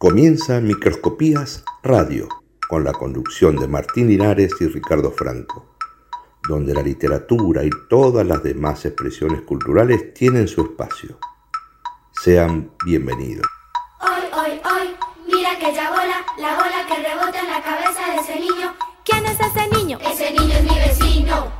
Comienza Microscopías Radio, con la conducción de Martín Linares y Ricardo Franco, donde la literatura y todas las demás expresiones culturales tienen su espacio. Sean bienvenidos. Hoy, hoy, hoy, mira que ya bola, la bola que rebota en la cabeza de ese niño. ¿Quién es ese niño? Ese niño es mi vecino.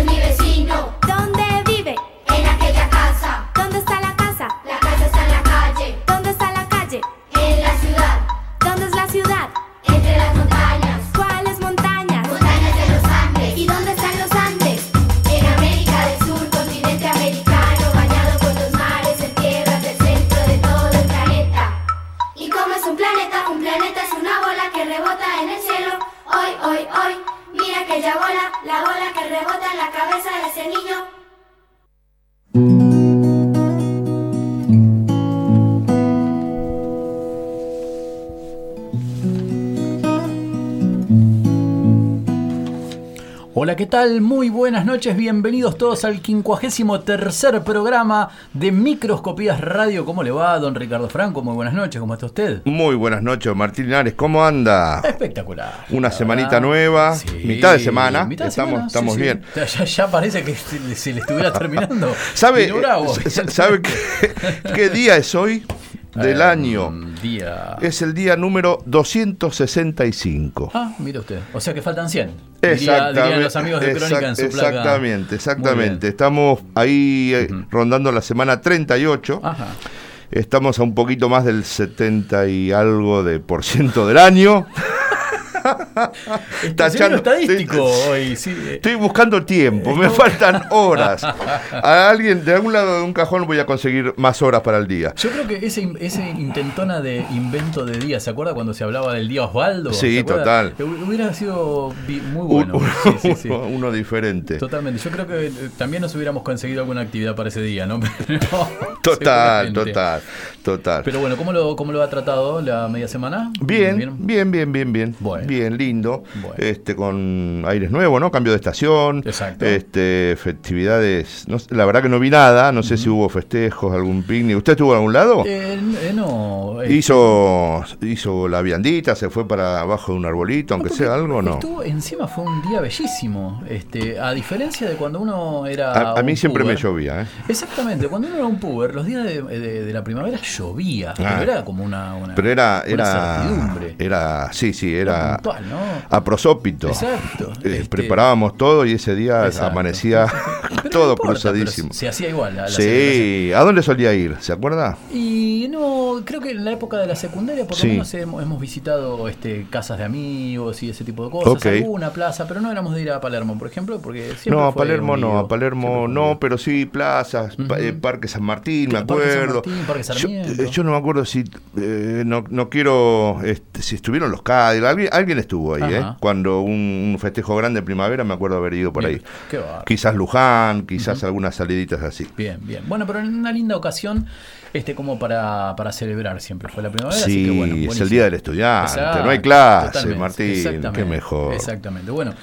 Hola, ¿qué tal? Muy buenas noches, bienvenidos todos al 53 tercer programa de Microscopías Radio. ¿Cómo le va, don Ricardo Franco? Muy buenas noches, ¿cómo está usted? Muy buenas noches, Martín Linares, ¿cómo anda? Espectacular. Una semanita nueva, Sí, mitad de semana, mitad de estamos, semana, estamos sí, sí. bien. Ya, parece que se, le estuviera terminando. ¿Sabe, s- ¿sabe qué, qué día es hoy del Eh, año? Día. Es el día número 265. Ah, mire usted. O sea que faltan 100. Diría- dirían los amigos de Crónica en su placa. Exactamente, exactamente. Estamos ahí eh, rondando la semana 38. Ajá. Estamos a un poquito más del 70 y algo de por ciento del año. Tachando- estadístico sí, hoy, sí. Estoy buscando tiempo, me faltan horas. A alguien, de algún lado de un cajón voy a conseguir más horas para el día. Yo creo que ese, ese intentona de invento de día, ¿se acuerda cuando se hablaba del día Osvaldo? Sí, total. Hu- Hubiera sido muy bueno. uno, Sí, sí, uno- uno diferente. Totalmente. Yo creo que eh, también nos hubiéramos conseguido alguna actividad para ese día, ¿no? Pero, Total, total, total. Pero bueno, ¿cómo lo, ¿cómo lo ha tratado la media semana? Bien, bien, bien, bien, bien. Bueno. Bien, lindo. Bueno. Este, con aires nuevos, ¿no? Cambio de estación. Exacto. Este, festividades. No la verdad que no vi nada. No sé si hubo festejos, algún picnic. ¿Usted estuvo en algún lado? Eh, eh, no. eh, hizo, hizo la viandita, se fue para abajo de un arbolito, aunque sea algo, no. Estuvo, encima fue un día bellísimo. Este, a diferencia de cuando uno era. A, a mí siempre me llovía, ¿eh? Exactamente, cuando uno era un puber, los días de, de- de la primavera llovía, Ah. pero era como una, una, Pero era, una era, era, sí, sí, era a prosópito. Exacto. Eh, Este- preparábamos todo y ese día Exacto. amanecía Pero no todo importa, cruzadísimo. pero Se hacía igual la, la. Sí, ¿a dónde solía ir? ¿Se acuerda? Y no, creo que en la época de la secundaria por lo Sí. menos hemos, hemos visitado este, casas de amigos y ese tipo de cosas, Ok. alguna plaza, pero no éramos de ir a Palermo, por ejemplo, porque siempre No, a Palermo no, a Palermo no, pero sí plazas, pa- eh, Parque San Martín, me Parque San acuerdo. Martín, Parque Yo, Sarmiento. eh, yo no me acuerdo si, eh, no, no quiero, este, si estuvieron los Cádiz, alguien, alguien estuvo ahí, Ajá. ¿eh? Cuando un, un festejo grande de primavera me acuerdo haber ido por Bien, ahí. qué. Quizás Luján, quizás algunas saliditas así. Bien, bien. Bueno, pero en una linda ocasión, este, como para, para celebrar siempre fue la primavera. así Sí, que bueno, es el. Día del Estudiante, Exacto, no hay clase, Martín, qué mejor. Exactamente. Bueno,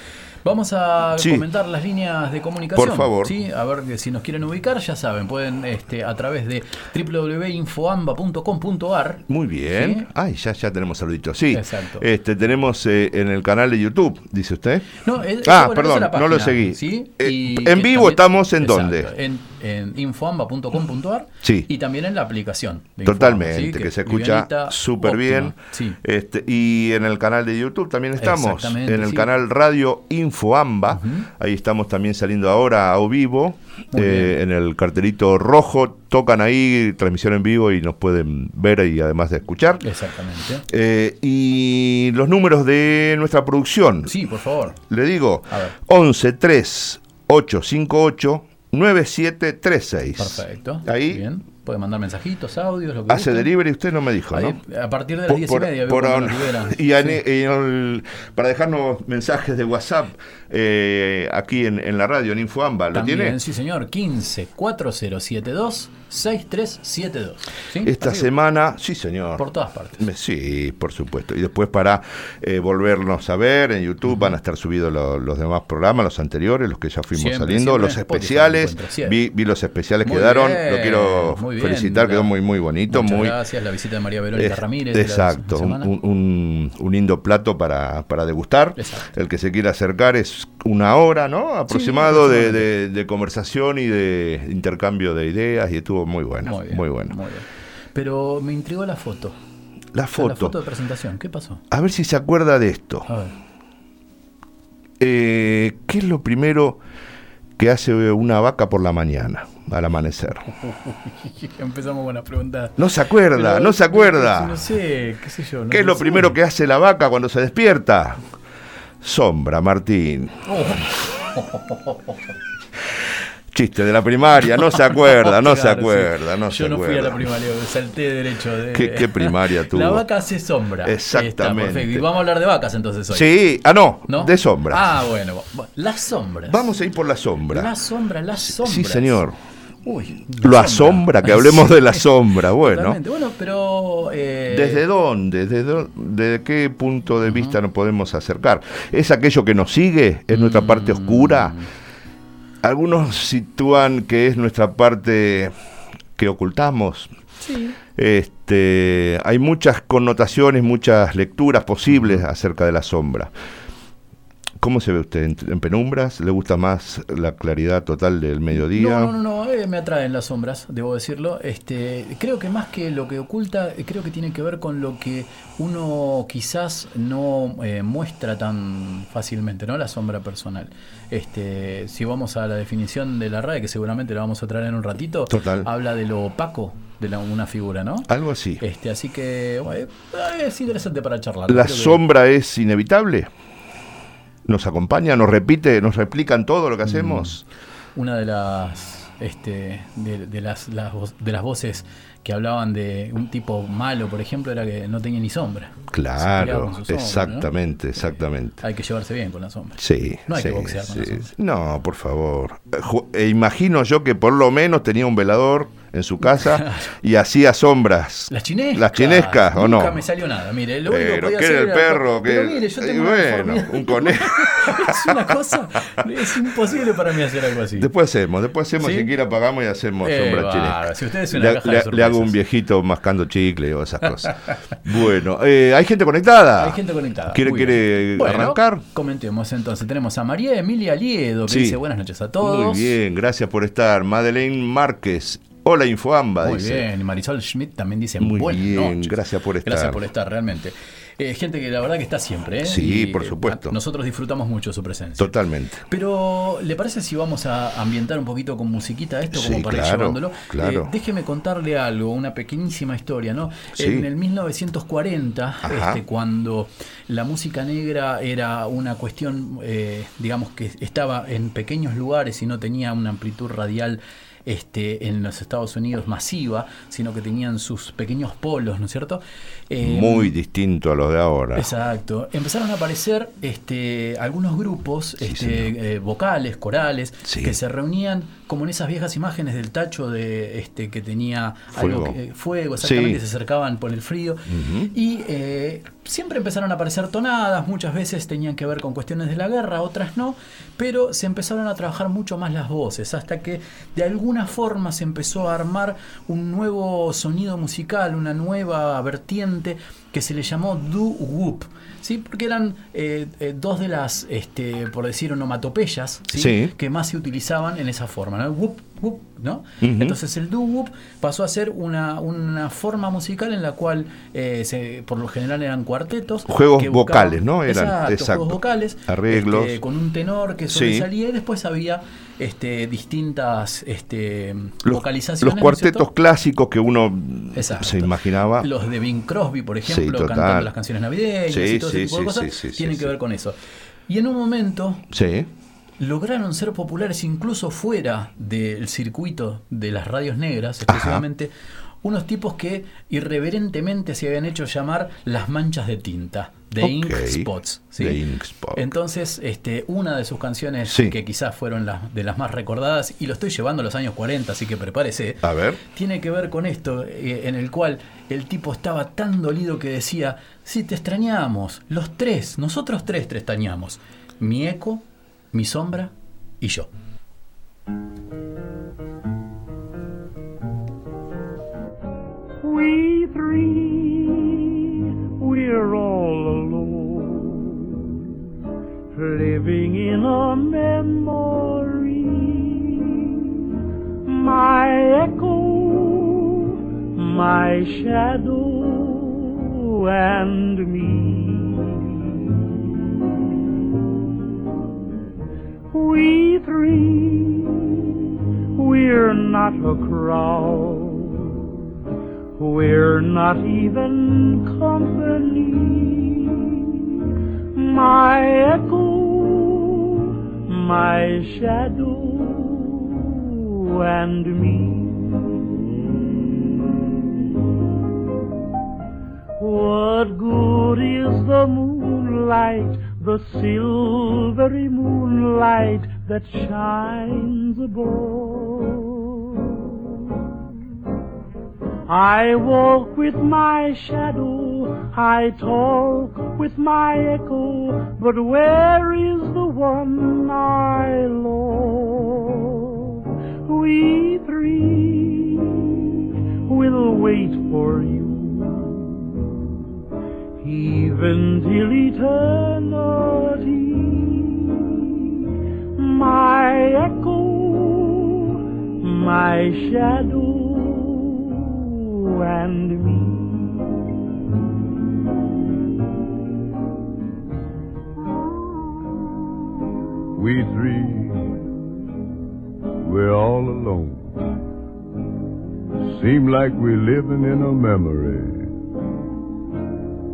vamos a Sí. comentar las líneas de comunicación. Por favor. ¿sí? A ver si nos quieren ubicar, ya saben, pueden este, a través de www.infoamba.com.ar. Muy bien. Sí. Ay, ya, ya tenemos saluditos. Sí. Exacto. Este, tenemos eh, en el canal de YouTube, dice usted. No, es- Ah, bueno, perdón, no lo seguí. ¿sí? Eh, en vivo estamos en Exacto, dónde? En, en infoamba.com.ar Sí. y también en la aplicación. de Infoamba, Totalmente, ¿sí? que, se escucha súper bien. Sí. Este, y en el canal de YouTube también estamos. Exactamente, En el canal Radio Infoamba. Ahí estamos también saliendo ahora a vivo. Eh, en el cartelito rojo. Tocan ahí, transmisión en vivo y nos pueden ver y además de escuchar. Exactamente. Eh, y los números de nuestra producción. Sí, por favor. Le digo, A ver. 11 3 858 9736. Perfecto. Ahí Bien. puede mandar mensajitos, audios, lo que ¿Hace guste. delivery? Usted no me dijo, Ahí, ¿no? A partir de las Por- 10 por- y media. por liberan. y Sí. el- para dejarnos mensajes de WhatsApp eh, aquí en, en la radio, en Infoamba, ¿lo También, tiene? sí señor, 15 4072 6372. ¿sí? Esta Así, semana, sí señor. Por todas partes. Me- Sí, por supuesto. Y después para eh, volvernos a ver en YouTube van a estar subidos lo- los demás programas, los anteriores, los que ya fuimos Siempre, saliendo, siempre los especiales. Vi, vi los especiales Muy quedaron, lo quiero bien. felicitar, quedó muy muy bonito, Muchas muy gracias, la visita de María Verónica Ramírez. Exacto, un- un- un lindo plato para, para degustar. Exacto. El que se quiera acercar es una hora, ¿no? Aproximado de, de- de conversación y de intercambio de ideas y estuvo muy bueno, Muy bueno. muy bien. Pero me intrigó la foto. La La foto. foto de presentación, ¿qué pasó? A ver si se acuerda de esto. A ver. Eh, ¿Qué es lo primero que hace una vaca por la mañana, al amanecer? Empezamos con las preguntas. No se acuerda, Pero- no se acuerda. No sé, qué sé yo. no ¿Qué es lo sé. primero que hace la vaca cuando se despierta? Sombra, Martín. Chiste de la primaria, no se acuerda, no se Claro, sí. acuerda, no Yo se no fui a la acuerda. primaria, salté derecho. De... ¿Qué- qué primaria tuvo? La vaca hace sombra. Exactamente. Está, perfecto. Y vamos a hablar de vacas entonces hoy. Sí, ah no, ¿No? de sombra. Ah, bueno. bu- Las sombras. Vamos a ir por la sombra. Las sombras, las sombras. Sí, señor. Uy, Lo asombra, que hablemos de la sombra, bueno. Pero. eh, ¿Desde dónde? ¿Desde, desde qué punto de vista nos podemos acercar? ¿Es aquello que nos sigue? ¿Es nuestra parte oscura? Algunos sitúan que es nuestra parte que ocultamos. Sí. Este, hay muchas connotaciones, muchas lecturas posibles acerca de la sombra. ¿Cómo se ve usted? ¿En, en penumbras? ¿Le gusta más la claridad total del mediodía? No, no, no, no, eh, me atraen las sombras, debo decirlo. Este, creo que más que lo que oculta, eh, creo que tiene que ver con lo que uno quizás no eh, muestra tan fácilmente, ¿no? La sombra personal. Este, si vamos a la definición de la RAE, que seguramente la vamos a traer en un ratito, Total. habla de lo opaco de la- una figura, ¿no? Algo así. Este, así que bueno, eh, es interesante para charlar. ¿La que- sombra es inevitable? ¿Nos acompaña? ¿Nos repite? ¿Nos replican todo lo que hacemos? una de las este de, de las, las de las voces que hablaban de un tipo malo, por ejemplo, era que no tenía ni sombra. Claro, exactamente, exactamente. Hay que llevarse bien con la sombra. Sí. No hay que boxear con sí. la sombra. No, por favor. Eh, eh, imagino yo que por lo menos tenía un velador en su casa y hacía sombras. Las chinescas. ¿Las chinescas o no? Nunca me salió nada. Mire, lo único que Pero podía que hacer era el perro, que Pero mire, yo y tengo una bueno, deformidad. un conejo. es una cosa. Es imposible para mí hacer algo así. Después hacemos, después hacemos, ¿Sí? si quiere apagamos y hacemos Eh, sombras chinescas. Si usted es una le, caja de le- hago un viejito mascando chicle o esas cosas. bueno, eh, ¿hay gente conectada? Hay gente conectada. ¿Quiere, quiere. Bueno, arrancar? Comentemos entonces. Tenemos a María Emilia Liedo que Sí. dice buenas noches a todos. Muy bien, gracias por estar. Madeleine Márquez. Hola Infoamba, Muy dice. bien, Marisol Schmidt también dice Muy buenas bien, noches. gracias por estar. Gracias por estar, realmente. Eh, gente que la verdad que está siempre, ¿eh? Sí, Y, por eh, supuesto. nosotros disfrutamos mucho su presencia. Totalmente. Pero, ¿le parece si vamos a ambientar un poquito con musiquita esto, Sí, como para ir claro, llevándolo? claro. Eh, déjeme contarle algo, una pequeñísima historia, ¿no? Sí. En el 1940, Ajá. este, cuando la música negra era una cuestión, eh, digamos, que estaba en pequeños lugares y no tenía una amplitud radial este, en los Estados Unidos masiva, sino que tenían sus pequeños polos, ¿no es cierto? Eh, Muy distinto a los de ahora. Exacto. Empezaron a aparecer este, algunos grupos este, eh, vocales, corales, Sí. que se reunían como en esas viejas imágenes del tacho de este que tenía algo Fuego. que- fuego, exactamente, Sí. se acercaban por el frío. Y eh, siempre empezaron a aparecer tonadas, muchas veces tenían que ver con cuestiones de la guerra, otras no, pero se empezaron a trabajar mucho más las voces, hasta que de alguna forma se empezó a armar un nuevo sonido musical, una nueva vertiente que se le llamó doo-wop. ¿Sí? Porque eran eh, eh, dos de las, este, por decir, onomatopeyas ¿sí? Sí. que más se utilizaban en esa forma, ¿no? Whoop, whoop, ¿no? Entonces el doo-wop pasó a ser una, una forma musical en la cual eh, se- por lo general eran cuartetos. Juegos que vocales, ¿no? Eran, exacto, exacto. juegos vocales. Arreglos. este, con un tenor que Sí. sobresalía y después había este, distintas este, Los, vocalizaciones. los ¿no es cuartetos clásicos que uno Exacto. se imaginaba. Los de Bing Crosby, por ejemplo, Sí, cantando las canciones navideñas Sí, y todo ese tipo de cosas, sí, sí, tienen que ver con eso. Y en un momento Sí. lograron ser populares incluso fuera del circuito de las radios negras, exclusivamente unos tipos que irreverentemente se habían hecho llamar las manchas de tinta, de Ok, ink spots. ¿sí? de ink spot. Entonces, este, una de sus canciones Sí. que quizás fueron las de las más recordadas, y lo estoy llevando a los años 40, así que prepárese, A ver. tiene que ver con esto, eh, en el cual el tipo estaba tan dolido que decía, si te extrañamos, los tres, nosotros tres te extrañamos, mi eco, mi sombra y yo. We three, we're all alone, living in a memory. My echo, my shadow, and me. We three, we're not a crowd. We're not even company. My shadow, and me. What good is the moonlight, the silvery moonlight that shines above? I walk with my shadow, I talk with my echo, but where is the one I love? We three will wait for you, even till eternity. My echo, my shadow, and me. We three, we're all alone. Seem like we're living in a memory.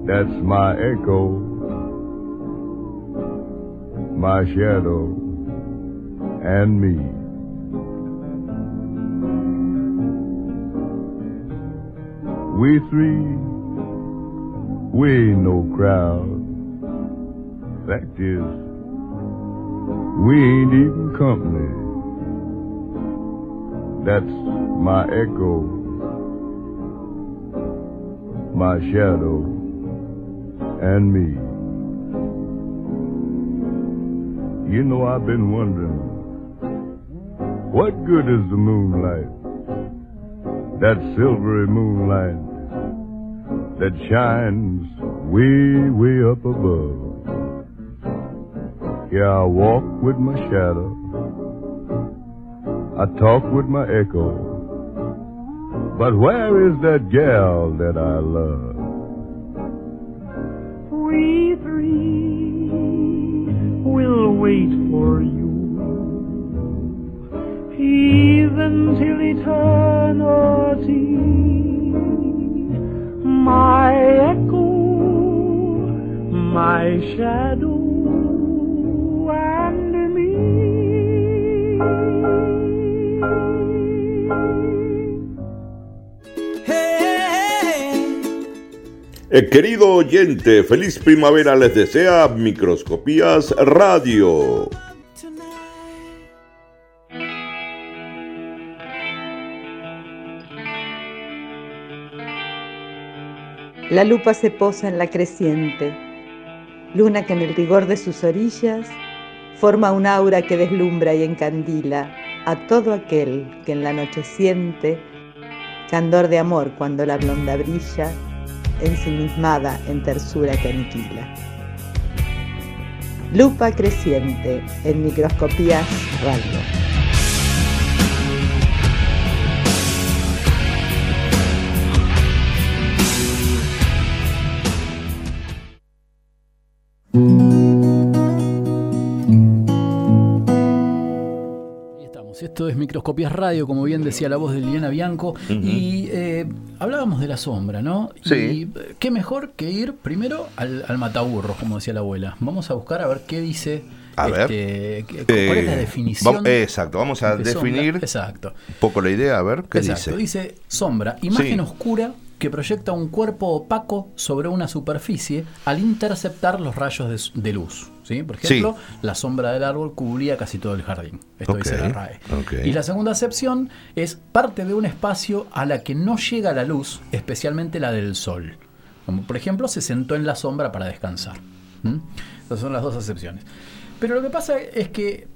That's my echo, my shadow, and me. We three, we ain't no crowd. Fact is, we ain't even company. That's my echo, my shadow, and me. You know, I've been wondering, what good is the moonlight? That silvery moonlight that shines way, way up above. Yeah, I walk with my shadow. I talk with my echo. But where is that gal that I love? We three will wait for you, even till eternity. My echo, my shadow, Eh, querido oyente, feliz primavera les desea Microscopías Radio. La lupa se posa en la creciente, luna que en el rigor de sus orillas forma un aura que deslumbra y encandila a todo aquel que en la noche siente candor de amor cuando la blonda brilla, ensimismada en tersura que. Lupa creciente en microscopías radio. Esto es Microscopías Radio, como bien decía la voz de Liliana Bianco. Y eh, hablábamos de la sombra, ¿no? Sí. Y qué mejor que ir primero al, al mataburros, como decía la abuela. Vamos a buscar a ver qué dice A ver. este, ¿Cuál es la Eh, definición? exacto, vamos a de definir Exacto. un poco la idea, a ver qué Exacto. dice. Dice sombra, imagen Sí. oscura que proyecta un cuerpo opaco sobre una superficie al interceptar los rayos de luz. ¿Sí? Por Sí. ejemplo, la sombra del árbol cubría casi todo el jardín. Esto dice la RAE. Y la segunda acepción es parte de un espacio a la que no llega la luz, especialmente la del sol. Como por ejemplo, se sentó en la sombra para descansar. ¿Mm? Esas son las dos acepciones. Pero lo que pasa es que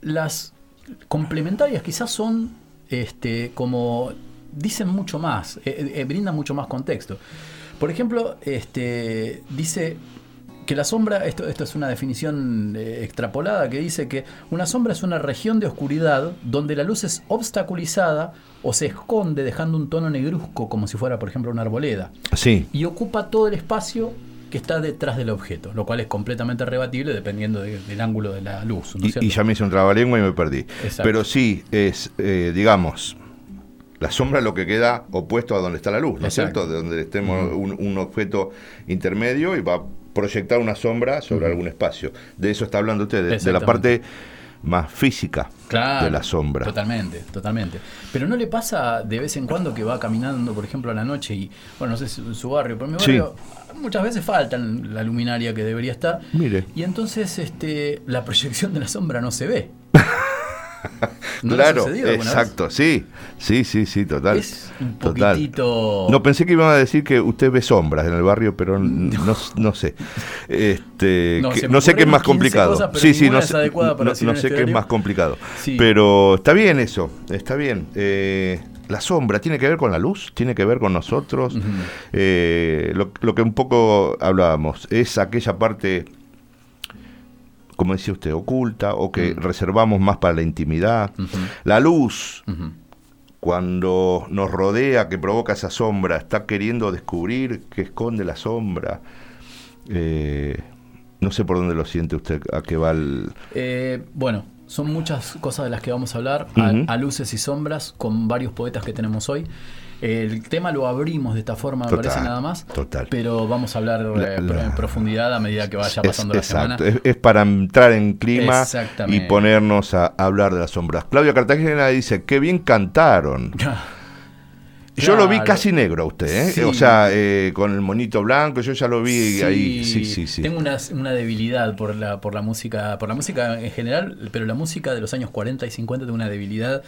las complementarias quizás son este, como dicen mucho más, eh, eh, brindan mucho más contexto. Por ejemplo, este, dice que la sombra, esto, esto es una definición eh, extrapolada, que dice que una sombra es una región de oscuridad donde la luz es obstaculizada o se esconde dejando un tono negruzco como si fuera, por ejemplo, una arboleda Sí, y ocupa todo el espacio que está detrás del objeto, lo cual es completamente rebatible dependiendo de- del ángulo de la luz. ¿no y, ya me hice un trabalengua y me perdí. Exacto. Pero sí, es, eh, digamos, la sombra es lo que queda opuesto a donde está la luz, ¿no es cierto? De donde estemos un, un objeto intermedio y va proyectar una sombra sobre algún espacio. De eso está hablando usted, de, de la parte más física Claro, de la sombra. Totalmente, totalmente. Pero no le pasa de vez en cuando que va caminando, por ejemplo, a la noche y, bueno, no sé si en su barrio, pero en mi Sí. barrio muchas veces faltan la luminaria que debería estar. Mire. Y entonces este, la proyección de la sombra no se ve. ¿No claro, vez? exacto, sí, sí, sí, sí, total. Es un total. poquitito. No pensé que iban a decir que usted ve sombras en el barrio, pero no, no sé. Este, No, que- sé qué es más 15 complicado. cosas, pero sí, sí, no sé, no- este qué es más complicado. Sí. Pero está bien eso, está bien. Eh, la sombra tiene que ver con la luz, tiene que ver con nosotros. Eh, lo, lo que un poco hablábamos es aquella parte, como decía usted, oculta o que reservamos más para la intimidad. La luz, cuando nos rodea, que provoca esa sombra, está queriendo descubrir qué esconde la sombra. Eh, no sé por dónde lo siente usted, a qué va el... Eh, bueno, son muchas cosas de las que vamos a hablar, a, luces y sombras, con varios poetas que tenemos hoy. El tema lo abrimos de esta forma, me Total, parece nada más. total. Pero vamos a hablar La- eh, la- en profundidad a medida que vaya Es- pasando la semana. exacto, es, es para entrar en clima y ponernos a hablar de las sombras. Claudia Cartagena dice, qué bien cantaron. Yo lo vi casi negro a usted, ¿eh? Sí. o sea, eh, con el monito blanco, yo ya lo vi ahí. Sí, sí, sí. Tengo una, una debilidad por la, por la música, por la música en general, pero la música de los años 40 y 50 tengo una debilidad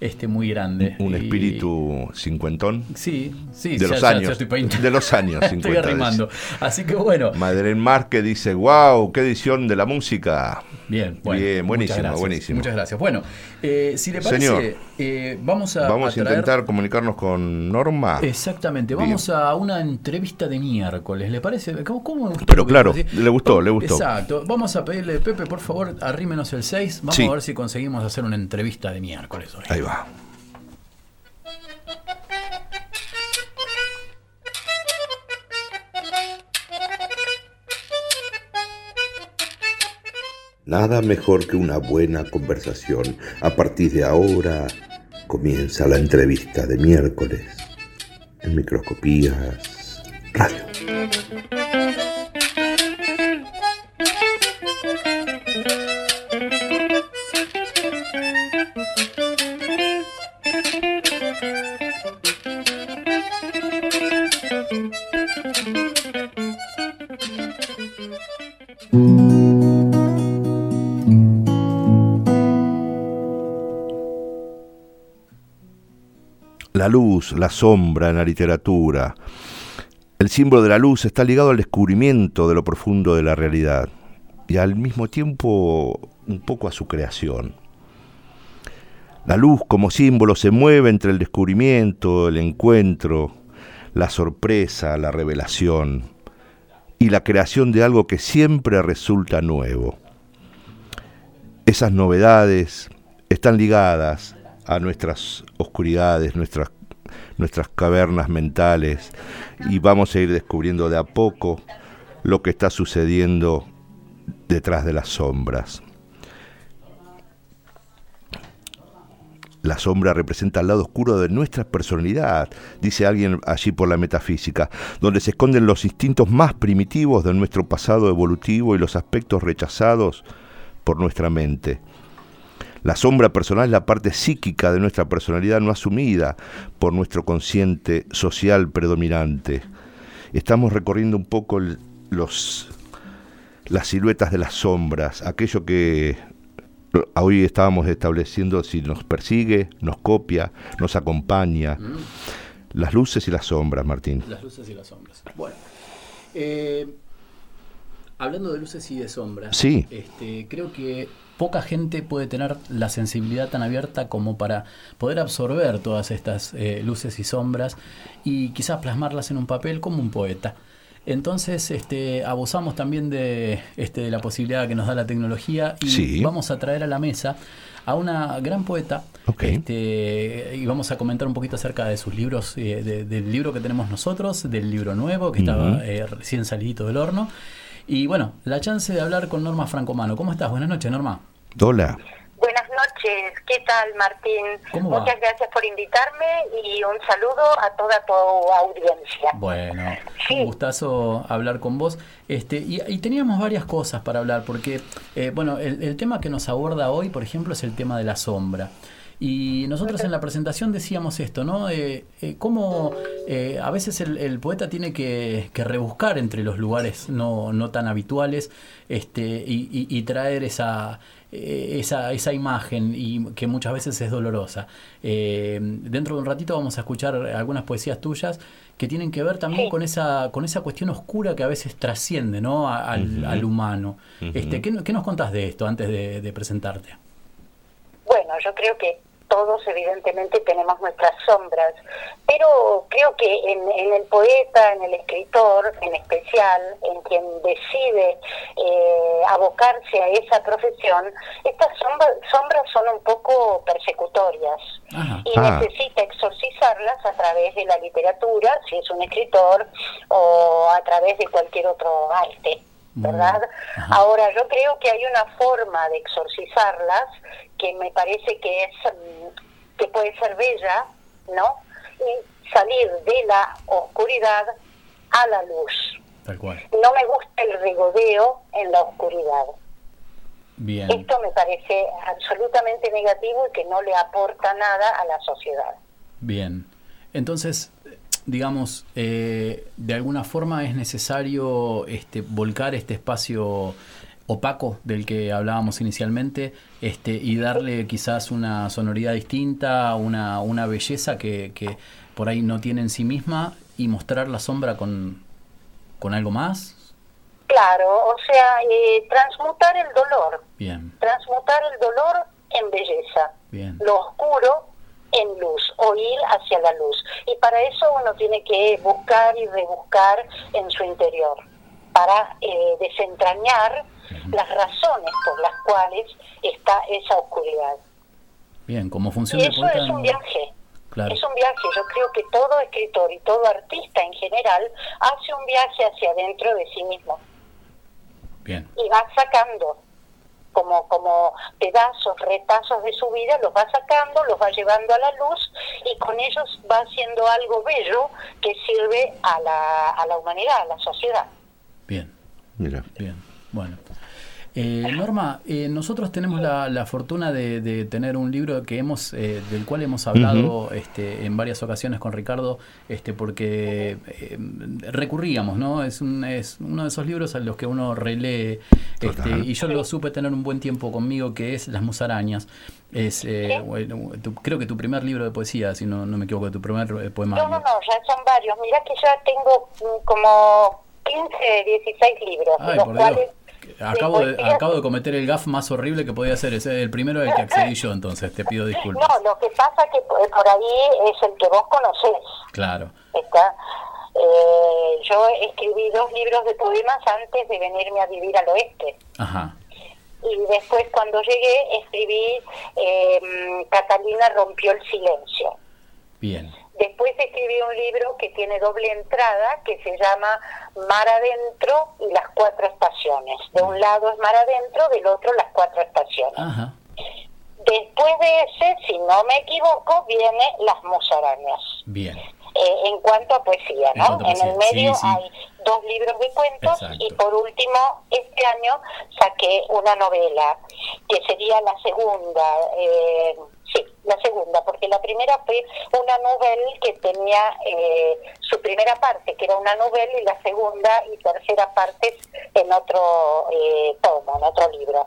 este, muy grande. Un Y- espíritu cincuentón. Sí, sí, De ya- los ya- años, ya estoy de los años Estoy 50, arrimando. Así que bueno, Madeleine Márquez dice, wow, qué edición de la música. Bien, bueno, Bien, buenísimo, muchas gracias, buenísimo. Muchas gracias. Bueno, eh, si le parece, Señor. eh, vamos a, Vamos a, traer- intentar comunicarnos con Norma. Exactamente, Bien. vamos a una entrevista de miércoles, ¿le parece? ¿Cómo, cómo me gustó Pero claro, le gustó, le gustó. Exacto, vamos a pedirle, Pepe, por favor, arrímenos el 6, vamos Sí. a ver si conseguimos hacer una entrevista de miércoles hoy. Ahí va. Nada mejor que una buena conversación. A partir de ahora comienza la entrevista de miércoles en Microscopías Radio. La luz, la sombra en la literatura. El símbolo de la luz está ligado al descubrimiento de lo profundo de la realidad y al mismo tiempo un poco a su creación. La luz como símbolo se mueve entre el descubrimiento, el encuentro, la sorpresa, la revelación y la creación de algo que siempre resulta nuevo. Esas novedades están ligadas a nuestras oscuridades, nuestras, nuestras cavernas mentales y vamos a ir descubriendo de a poco lo que está sucediendo detrás de las sombras. La sombra representa el lado oscuro de nuestra personalidad, dice alguien allí por la metafísica, donde se esconden los instintos más primitivos de nuestro pasado evolutivo y los aspectos rechazados por nuestra mente. La sombra personal es la parte psíquica de nuestra personalidad no asumida por nuestro consciente social predominante. Estamos recorriendo un poco los, las siluetas de las sombras, aquello que hoy estábamos estableciendo si nos persigue, nos copia, nos acompaña. Mm. Las luces y las sombras, Martín. Las luces y las sombras. Bueno, eh, hablando de luces y de sombras, sí. este, creo que poca gente puede tener la sensibilidad tan abierta como para poder absorber todas estas eh, luces y sombras y quizás plasmarlas en un papel como un poeta. Entonces, este, abusamos también de, este, de la posibilidad que nos da la tecnología y vamos a traer a la mesa a una gran poeta este, y vamos a comentar un poquito acerca de sus libros, eh, del libro que tenemos nosotros, del libro nuevo que estaba eh, recién salido del horno. Y bueno, la chance de hablar con Norma Francomano. ¿Cómo estás? Buenas noches, Norma. Hola. Buenas noches, ¿qué tal Martín? Muchas gracias por invitarme y un saludo a toda tu audiencia. Bueno, un gustazo hablar con vos. Este, y, teníamos varias cosas para hablar, porque eh, bueno, el, tema que nos aborda hoy, por ejemplo, es el tema de la sombra. Y nosotros en la presentación decíamos esto, ¿no? Eh, eh cómo eh, a veces el, poeta tiene que, rebuscar entre los lugares no, no tan habituales este, y traer esa, eh, esa, esa imagen y que muchas veces es dolorosa. Eh, dentro de un ratito vamos a escuchar algunas poesías tuyas que tienen que ver también con esa con esa cuestión oscura que a veces trasciende ¿no? al, al, humano. este, ¿qué, ¿qué, nos contás de esto antes de, de presentarte? Bueno, yo creo que todos evidentemente tenemos nuestras sombras, pero creo que en, el poeta, en el escritor en especial, en quien decide eh, abocarse a esa profesión, estas sombras, son un poco persecutorias y ah. necesita exorcizarlas a través de la literatura, si es un escritor, o a través de cualquier otro arte. ¿Verdad? Ahora, yo creo que hay una forma de exorcizarlas que me parece que es mm, que puede ser bella, ¿no? Y salir de la oscuridad a la luz. Tal cual. No me gusta el regodeo en la oscuridad. Bien. Esto me parece absolutamente negativo y que no le aporta nada a la sociedad. Bien. Entonces, digamos, eh, de alguna forma es necesario este, volcar este espacio opaco del que hablábamos inicialmente este, y darle quizás una sonoridad distinta, una, una belleza que, que por ahí no tiene en sí misma y mostrar la sombra con, con algo más. Claro, o sea, eh, transmutar el dolor. Bien. Transmutar el dolor en belleza. Bien. Lo oscuro en luz o ir hacia la luz. Y para eso uno tiene que buscar y rebuscar en su interior para eh, desentrañar las razones por las cuales está esa oscuridad. Bien, como función y eso es un viaje. Es un viaje. Yo creo que todo escritor y todo artista en general hace un viaje hacia adentro de sí mismo. Bien. Y va sacando como, como pedazos, retazos de su vida, los va sacando, los va llevando a la luz y con ellos va haciendo algo bello que sirve a la, a la humanidad, a la sociedad. Bien, mira, bien, bueno. Eh, Norma, eh, nosotros tenemos la, fortuna de, tener un libro que hemos, eh, del cual hemos hablado este, en varias ocasiones con Ricardo, este, porque recurríamos, ¿no? Es, un, es uno de esos libros a los que uno relee, este, y yo lo supe tener un buen tiempo conmigo, que es Las musarañas. Es, creo que tu primer libro de poesía, si no, no me equivoco, tu primer poema. No, no, no, ya son varios. Mirá que ya tengo mm, como 15, 16 libros, los cuales Acabo de, acabo de cometer el gaf más horrible que podía hacer. Ese es el primero al que accedí yo, entonces te pido disculpas. No, lo que pasa es que por ahí es el que vos conocés. Claro. Está. Eh, yo escribí dos libros de poemas antes de venirme a vivir al oeste. Ajá. Y después, cuando llegué, escribí eh, Catalina rompió el silencio. Bien. Después escribí un libro que tiene doble entrada, que se llama Mar Adentro y las cuatro estaciones. De un lado es Mar Adentro, del otro las cuatro estaciones. Después de ese, si no me equivoco, viene Las musarañas. Bien. Eh, en cuanto a poesía, ¿no? En, el medio hay dos libros de cuentos Exacto. y por último, este año saqué una novela, que sería la segunda, eh, la segunda, porque la primera fue una novela que tenía eh, su primera parte, que era una novela, y la segunda y tercera partes en otro eh, tomo, en otro libro.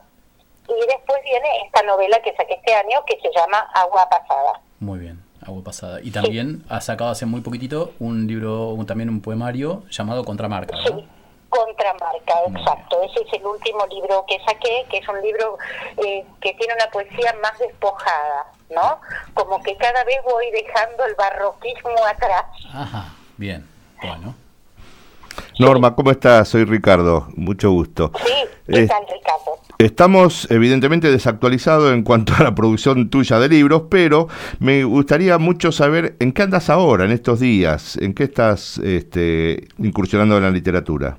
Y después viene esta novela que saqué este año que se llama Agua Pasada. Muy bien, agua pasada. Y también ha sacado hace muy poquitito un libro, un- también un poemario llamado Contramarca. Sí, Contramarca, exacto. Ese es el último libro que saqué, que es un libro eh, que tiene una poesía más despojada, ¿no? Como que cada vez voy dejando el barroquismo atrás. Ajá, bien. Bueno, Norma, ¿cómo estás? Soy Ricardo, mucho gusto. Sí, ¿qué Eh, tal, Ricardo? Estamos evidentemente desactualizados en cuanto a la producción tuya de libros, pero me gustaría mucho saber en qué andas ahora, en estos días, en qué estás este, incursionando en la literatura.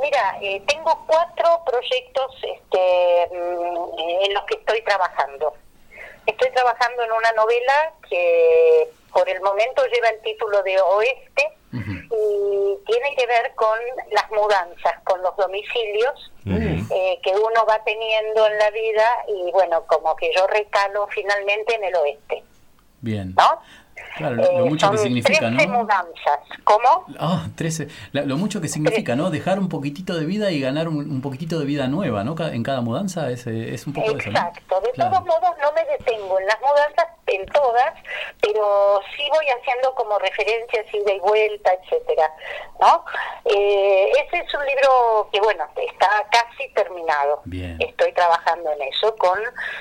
Mira, eh, tengo cuatro proyectos este, mm, en los que estoy trabajando. Estoy trabajando en una novela que por el momento lleva el título de Oeste y tiene que ver con las mudanzas, con los domicilios eh, que uno va teniendo en la vida y bueno, como que yo recalo finalmente en el oeste, bien. ¿no? Claro, lo, lo Eh, mucho que significa, 13 ¿no? mudanzas. ¿Cómo? Ah, 13. La- lo mucho que significa, ¿no? Dejar un poquitito de vida y ganar un, un poquitito de vida nueva, ¿no? En cada mudanza es, es un poco eso, ¿no? Exacto, de Claro. todos modos no me detengo en las mudanzas, en todas, pero sí voy haciendo como referencias ida y vuelta, etcétera, ¿no? Eh, ese es un libro que, bueno, está casi terminado. Bien. Estoy trabajando en eso con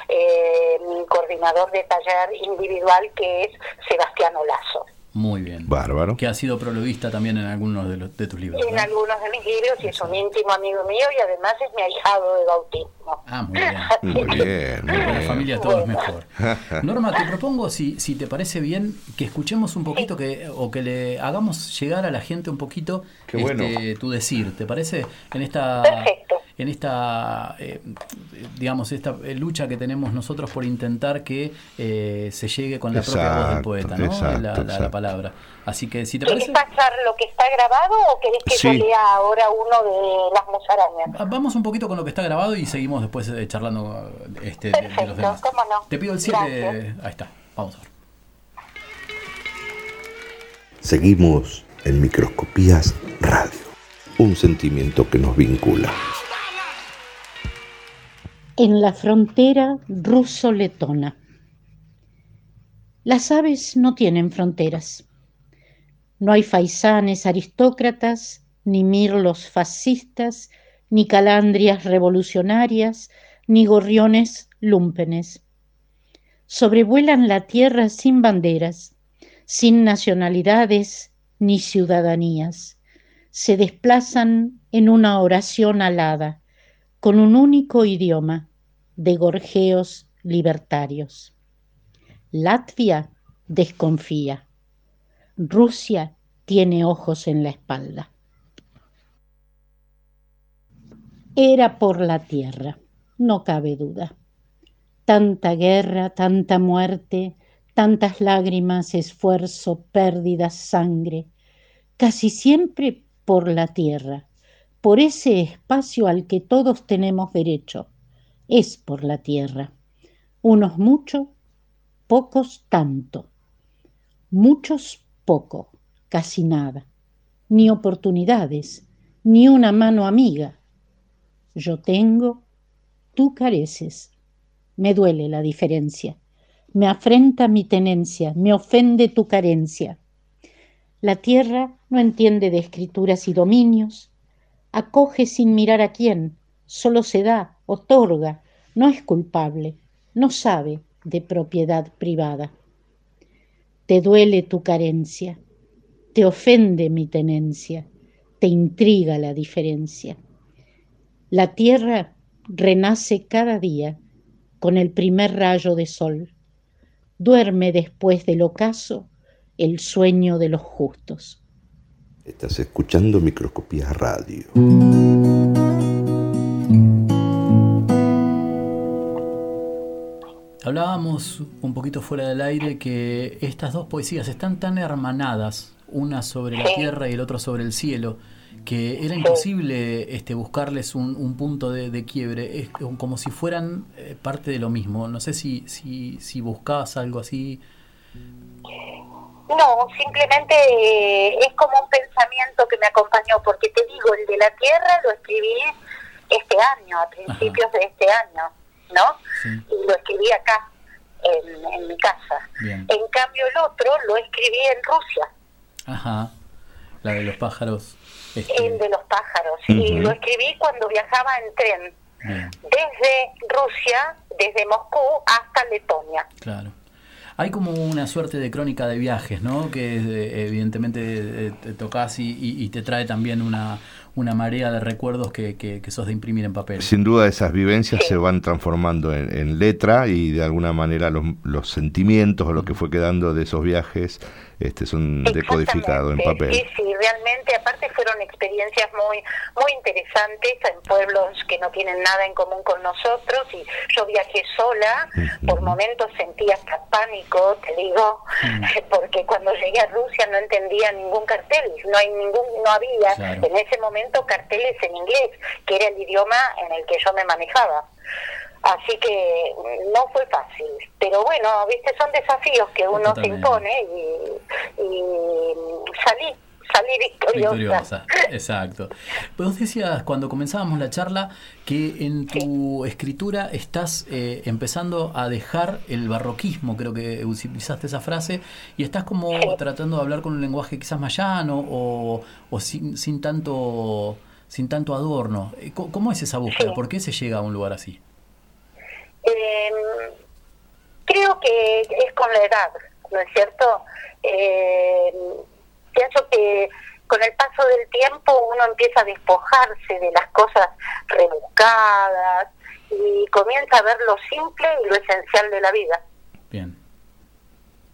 eh, mi coordinador de taller individual, que es Sebastián Olazo. Muy bien. Bárbaro. Que ha sido prologuista también en algunos de, los- de tus libros. En ¿no? algunos de mis libros y es un íntimo amigo mío y además es mi ahijado de bautismo. Ah, muy bien. Muy bien, muy La familia todo es mejor. Norma, te propongo, si, si te parece bien, que escuchemos un poquito que, o que le hagamos llegar a la gente un poquito Qué bueno. este, tu decir, ¿te parece? En esta, Perfecto. En esta eh, digamos, esta lucha que tenemos nosotros por intentar que eh, se llegue con la propia voz del poeta, ¿no? exacto, la, la- la exacto. palabra. Así que si te ¿Querés parece... pasar lo que está grabado o querés que Sí. yo lea ahora uno de las musarañas? Va- Vamos un poquito con lo que está grabado y seguimos después eh, charlando este, de, Perfecto, los demás. cómo no. Te pido el 7. Gracias. Ahí está, vamos a ver. Seguimos en Microscopías Radio, un sentimiento que nos vincula. En la frontera ruso-letona. Las aves no tienen fronteras. No hay faisanes aristócratas, ni mirlos fascistas, ni calandrias revolucionarias, ni gorriones lúmpenes. Sobrevuelan la tierra sin banderas, sin nacionalidades ni ciudadanías. Se desplazan en una oración alada, con un único idioma de gorjeos libertarios. Latvia desconfía. Rusia tiene ojos en la espalda. Era por la tierra, no cabe duda. Tanta guerra, tanta muerte, tantas lágrimas, esfuerzo, pérdidas, sangre, casi siempre por la tierra, por ese espacio al que todos tenemos derecho. Es por la tierra. Unos mucho, pocos tanto. Muchos poco, casi nada. Ni oportunidades, ni una mano amiga. Yo tengo, tú careces. Me duele la diferencia. Me afrenta mi tenencia, me ofende tu carencia. La tierra no entiende de escrituras y dominios, acoge sin mirar a quién, solo se da, otorga, no es culpable, no sabe de propiedad privada. Te duele tu carencia, te ofende mi tenencia, te intriga la diferencia. La tierra renace cada día con el primer rayo de sol. Duerme después del ocaso el sueño de los justos. Estás escuchando Microscopías Radio. Hablábamos un poquito fuera del aire que estas dos poesías están tan hermanadas una sobre la tierra y el otro sobre el cielo, que era imposible este, buscarles un, un punto de, de quiebre, es como- como si fueran eh, parte de lo mismo. No sé si, si, si buscabas algo así. No, simplemente eh, es como un pensamiento que me acompañó, porque te digo, el de la Tierra lo escribí este año, a principios de este año, ¿no? Sí. Y lo escribí acá, en, en mi casa. Bien. En cambio, el otro lo escribí en Rusia, Ajá. La de los pájaros. este, el de los pájaros, y lo escribí cuando viajaba en tren, bien. desde Rusia, desde Moscú hasta Letonia. Claro. Hay como una suerte de crónica de viajes, ¿no? Que evidentemente eh, te tocas y, y- y te trae también una, una marea de recuerdos que, que, que sos de imprimir en papel. Sin duda esas vivencias Sí. se van transformando en, en letra y de alguna manera los, los sentimientos o lo que fue quedando de esos viajes este, son decodificados en Exactamente. papel. Sí, sí, realmente, aparte fueron experiencias muy muy interesantes en pueblos que no tienen nada en común con nosotros y yo viajé sola, por momentos sentía hasta pánico, te digo, porque cuando llegué a Rusia no entendía ningún cartel, no hay ningún no había Claro. en ese momento carteles en inglés, que era el idioma en el que yo me manejaba. Así que no fue fácil, pero bueno, viste, son desafíos que uno se impone y, y salí, salí victoriosa. Victoriosa, exacto. Vos decías cuando comenzábamos la charla que en tu escritura estás eh, empezando a dejar el barroquismo, creo que utilizaste esa frase, y estás como Sí. tratando de hablar con un lenguaje quizás más llano o, o sin, sin tanto sin tanto adorno. Eh, ¿Cómo es esa búsqueda? Sí. ¿Por qué se llega a un lugar así? Eh, creo que es con la edad, ¿no es cierto? Eh, pienso que con el paso del tiempo uno empieza a despojarse de las cosas rebuscadas y comienza a ver lo simple y lo esencial de la vida. Bien.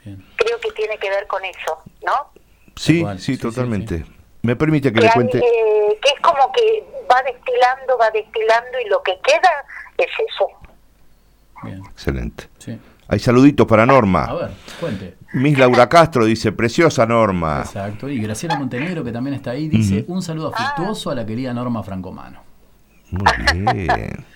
Bien. Creo que tiene que ver con eso, ¿no? Sí, sí, sí, sí, totalmente. ¿Me permite que Que, le hay, cuente? eh, que es como que va destilando, va destilando y lo que queda es eso. Bien. Excelente. Sí. Hay saluditos para A Norma. ver, cuente. Miss Laura Castro dice, preciosa Norma. Exacto. Y Graciela Montenegro, que también está ahí, dice un saludo afectuoso a la querida Norma Francomano. Muy bien.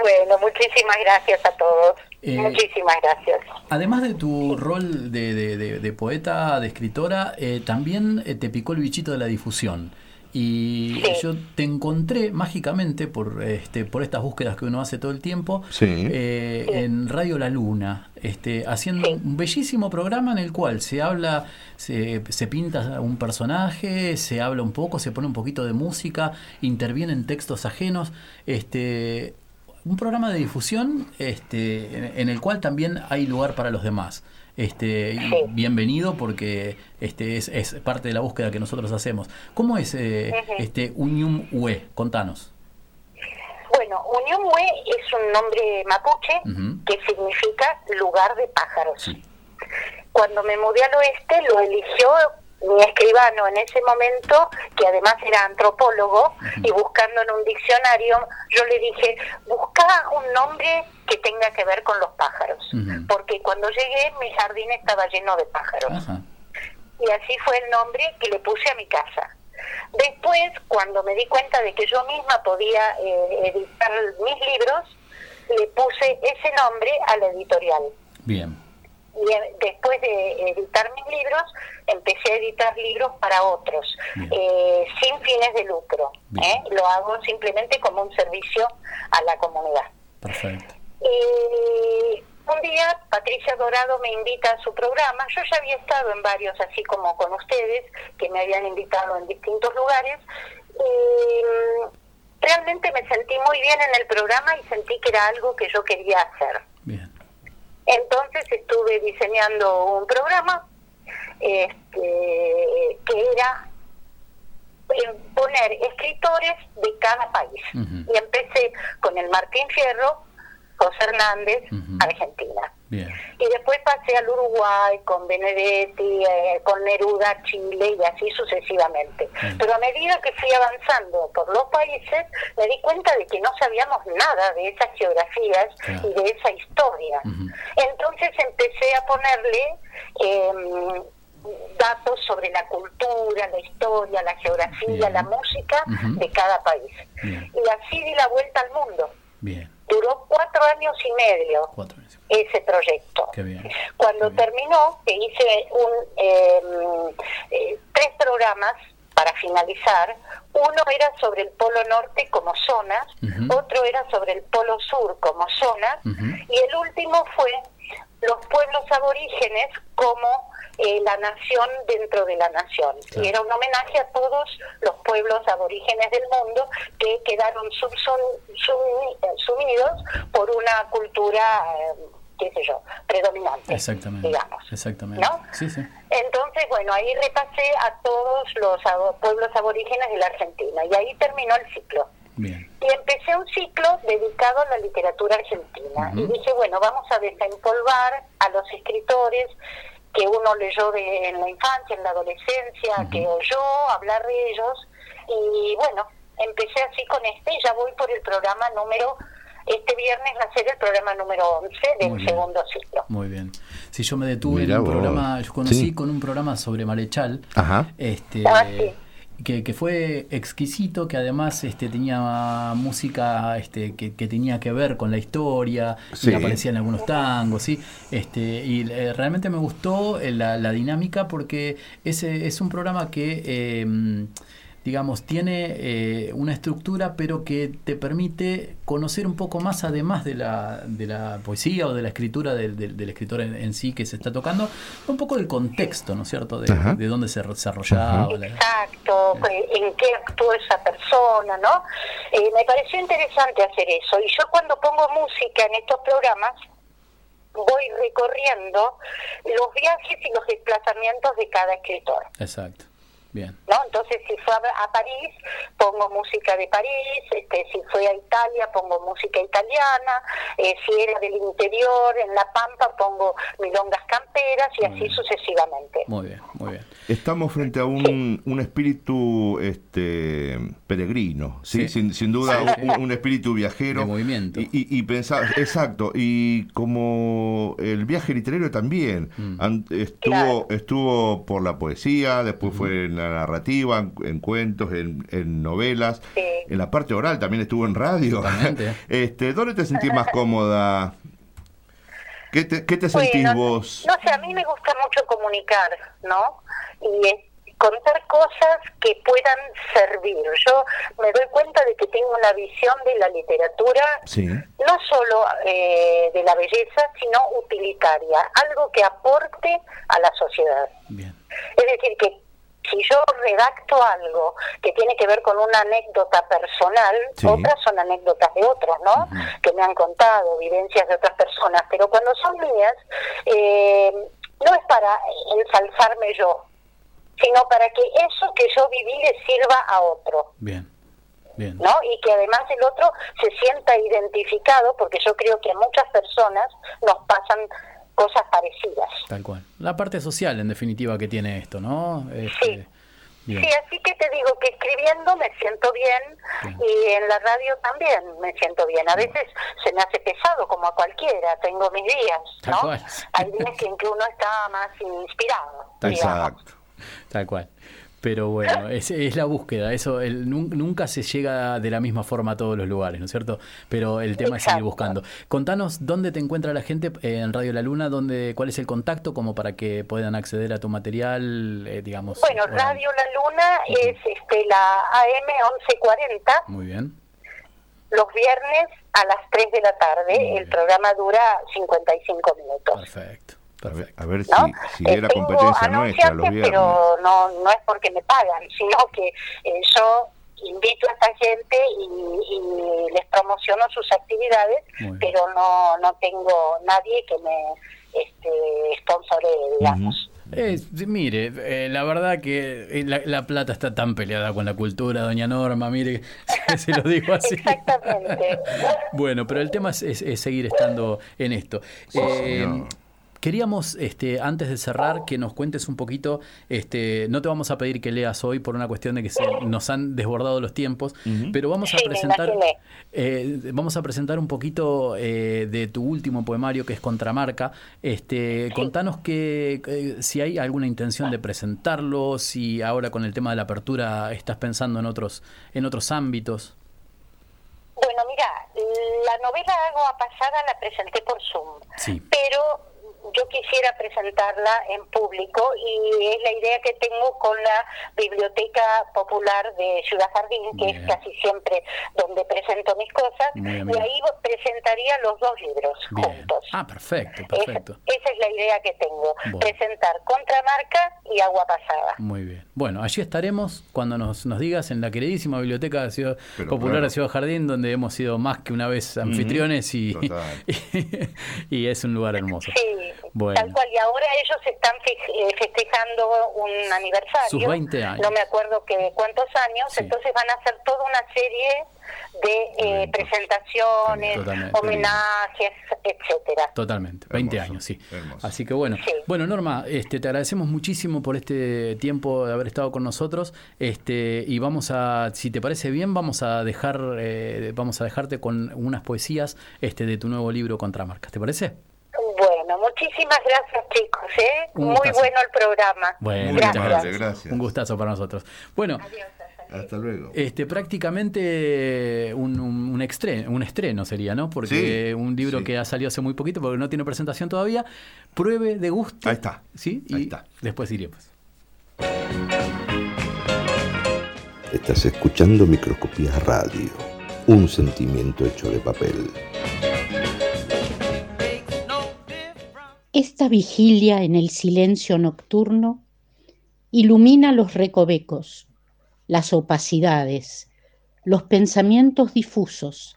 Bueno, muchísimas gracias a todos. Eh, muchísimas gracias. Además de tu rol de, de- de- de poeta, de escritora, eh, también eh, te picó el bichito de la difusión. Y Sí. yo te encontré mágicamente por este por estas búsquedas que uno hace todo el tiempo Sí. eh, en Radio La Luna, este, haciendo un bellísimo programa en el cual se habla, se, se pinta un personaje, se habla un poco, se pone un poquito de música, intervienen textos ajenos, este, un programa de difusión este, en, en el cual también hay lugar para los demás. Este, Sí. bienvenido porque este es, es parte de la búsqueda que nosotros hacemos. ¿Cómo es eh, este Unium UE? Contanos. Bueno, Unión Hue es un nombre mapuche que significa lugar de pájaros. Sí. Cuando me mudé al oeste lo eligió mi escribano en ese momento, que además era antropólogo, y buscando en un diccionario, yo le dije, busca un nombre que tenga que ver con los pájaros, porque cuando llegué mi jardín estaba lleno de pájaros. Y así fue el nombre que le puse a mi casa. Después, cuando me di cuenta de que yo misma podía eh, editar mis libros, le puse ese nombre a la editorial. Bien. Y eh, después de editar mis libros, empecé a editar libros para otros, eh, sin fines de lucro. ¿eh? Lo hago simplemente como un servicio a la comunidad. Perfecto. Y un día Patricia Dorado me invita a su programa. Yo ya había estado en varios, así como con ustedes, que me habían invitado en distintos lugares. Y mm, realmente me sentí muy bien en el programa y sentí que era algo que yo quería hacer. Bien. Entonces estuve diseñando un programa este, que era poner escritores de cada país. Y empecé con el Martín Fierro, José Hernández, Ujú. Argentina. Bien. Y después pasé al Uruguay con Benedetti, eh, con Neruda, Chile y así sucesivamente. Pero a medida que fui avanzando por los países, me di cuenta de que no sabíamos nada de esas geografías Claro. y de esa historia. Entonces empecé a ponerle eh, datos sobre la cultura, la historia, la geografía, Bien. la música de cada país. Bien. Y así di la vuelta al mundo. Bien, Duró cuatro años y medio cuatro años. ese proyecto. Qué bien. Cuando terminó, que hice un, eh, eh, tres programas para finalizar. Uno era sobre el Polo Norte como zonas, Ujú. otro era sobre el Polo Sur como zonas, Ujú. y el último fue los pueblos aborígenes como eh, la nación dentro de la nación. Claro. Y era un homenaje a todos los pueblos aborígenes del mundo que quedaron eh, sumidos por una cultura, eh, qué sé yo, predominante, Exactamente. digamos. Exactamente. ¿No? Sí, sí. Entonces, bueno, ahí repasé a todos los abo- pueblos aborígenes de la Argentina y ahí terminó el ciclo. Bien. Y empecé un ciclo dedicado a la literatura argentina. Y dije, bueno, vamos a desempolvar a los escritores que uno leyó de, en la infancia, en la adolescencia, que oyó hablar de ellos. Y bueno, empecé así con este y ya voy por el programa número, este viernes va a ser el programa número 11 del Muy segundo ciclo. Muy bien. Si yo me detuve Mirá en un vos. programa, yo conocí Sí. con un programa sobre Marechal, Ajá. este Ah, sí. Que, que fue exquisito, que además este tenía música este que, que tenía que ver con la historia, Sí. y aparecían algunos tangos, sí, este y eh, realmente me gustó eh, la, la dinámica porque ese es un programa que eh, digamos, tiene eh, una estructura, pero que te permite conocer un poco más, además de la, de la poesía o de la escritura del, del- del escritor en, en sí que se está tocando, un poco del contexto, ¿no es cierto?, de, dónde se desarrollaba. la- Exacto, eh, en qué actuó esa persona, ¿no? Eh, me pareció interesante hacer eso. Y yo cuando pongo música en estos programas, voy recorriendo los viajes y los desplazamientos de cada escritor. Exacto. Bien. ¿no? Entonces, si fue a, a París, pongo música de París, este, si fue a Italia, pongo música italiana, eh, si era del interior, en La Pampa, pongo milongas camperas y así bien. sucesivamente. Muy bien, muy bien. Estamos frente a un, un espíritu este peregrino, sí, Sí. Sin, sin duda Sí, sí. un, un espíritu viajero. De movimiento. Y, y, y pensar, exacto, y como el viaje literario también, Mm. estuvo, Claro. estuvo por la poesía, después fue en la narrativa, en, en cuentos, en, en novelas, Sí. en la parte oral también estuvo en radio. Este, ¿Dónde te sentís más cómoda? ¿Qué te, qué te sentís Bueno, vos? No sé, a mí me gusta mucho comunicar, ¿no? Y contar cosas que puedan servir. Yo me doy cuenta de que tengo una visión de la literatura Sí. no solo eh, de la belleza, sino utilitaria, algo que aporte a la sociedad. Bien. Es decir, que si yo redacto algo que tiene que ver con una anécdota personal, Sí. otras son anécdotas de otros, ¿no? Que me han contado, vivencias de otras personas, pero cuando son mías, eh, no es para ensalzarme yo, sino para que eso que yo viví le sirva a otro. Bien. Bien. ¿no? Y que además el otro se sienta identificado, porque yo creo que a muchas personas nos pasan cosas parecidas. Tal cual. La parte social, en definitiva, que tiene esto, ¿no? Este, Sí. bien. Sí, así que te digo que escribiendo me siento bien Bien. y en la radio también me siento bien. A veces se me hace pesado como a cualquiera, tengo mis días, Tal ¿no? cual. Hay días en que uno está más inspirado. digamos. Exacto. Tal cual. Pero bueno, es, es la búsqueda, eso el, nun- nunca se llega de la misma forma a todos los lugares, ¿no es cierto? Pero el tema es seguir buscando. Contanos dónde te encuentra la gente eh, en Radio La Luna, dónde, cuál es el contacto como para que puedan acceder a tu material, eh, digamos. Bueno. Radio La Luna es este, la AM 1140. Muy bien. los viernes a las 3 de la tarde. Muy El bien. programa dura 55 minutos. Perfecto. A ver, Perfecto. a ver si, ¿no? si Eh, era competencia nuestra los viernes. pero no, no es porque me pagan, sino que eh, yo invito a esta gente y, y les promociono sus actividades, pero no, no tengo nadie que me este, sponsoree, digamos. Eh, sí, mire, eh, la verdad que eh, la, la plata está tan peleada con la cultura, doña Norma, mire, se lo digo así. Exactamente. Bueno, pero el tema es, es- es seguir estando en esto. Eh, señor. Queríamos, este, antes de cerrar, que nos cuentes un poquito, este, no te vamos a pedir que leas hoy por una cuestión de que se, nos han desbordado los tiempos, pero vamos a Sí, presentar, eh, vamos a presentar un poquito eh, de tu último poemario que es Contramarca. Este, contanos que eh, si hay alguna intención de presentarlo, si ahora con el tema de la apertura estás pensando en otros, en otros ámbitos. Bueno, mira, la novela Agua Pasada la presenté por Zoom, Sí. pero yo quisiera presentarla en público y es la idea que tengo con la Biblioteca Popular de Ciudad Jardín, que Bien. es casi siempre donde presento mis cosas, bien, y ahí presentaría los dos libros Bien. juntos. Ah, perfecto, Esa, perfecto. esa es la idea que tengo, Bueno. presentar Contramarca y Agua Pasada. Muy bien. Bueno, allí estaremos cuando nos, nos digas en la queridísima Biblioteca de Ciudad Pero Popular claro. de Ciudad Jardín, donde hemos sido más que una vez anfitriones y, Total. y, es un lugar hermoso. Sí, Bueno. tal cual. Y ahora ellos están eh, festejando un aniversario. Sus 20 años. No me acuerdo que cuántos años. Sí. Entonces van a hacer toda una serie de eh, presentaciones, Totalmente. homenajes, etcétera. Totalmente, 20 Hermoso, años, sí. hermoso. Así que bueno. Sí. Bueno, Norma, este, te agradecemos muchísimo por este tiempo de haber estado con nosotros. Este, y vamos a, si te parece bien, vamos a dejar, eh, vamos a dejarte con unas poesías este, de tu nuevo libro Contramarcas. ¿Te parece? Bueno, muchísimas gracias chicos. ¿eh? Un Muy gustazo. bueno el programa. Bueno, Muy gracias. amable, gracias. Un gustazo para nosotros. Bueno, Hasta luego. Este, prácticamente un, un, un estreno, un estreno sería, ¿no? Porque Sí, un libro sí. que ha salido hace muy poquito, porque no tiene presentación todavía. Pruebe, deguste. Ahí está. ¿Sí? Y Ahí está. después iremos. Estás escuchando Microscopía Radio, un sentimiento hecho de papel. Esta vigilia en el silencio nocturno ilumina los recovecos, las opacidades, los pensamientos difusos,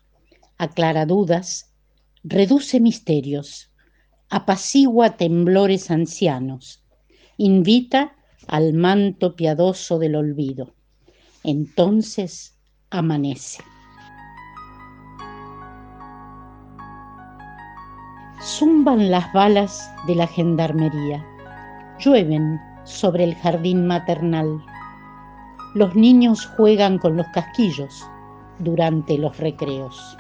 aclara dudas, reduce misterios, apacigua temblores ancianos, invita al manto piadoso del olvido. Entonces amanece. Zumban las balas de la gendarmería, llueven sobre el jardín maternal. Los niños juegan con los casquillos durante los recreos.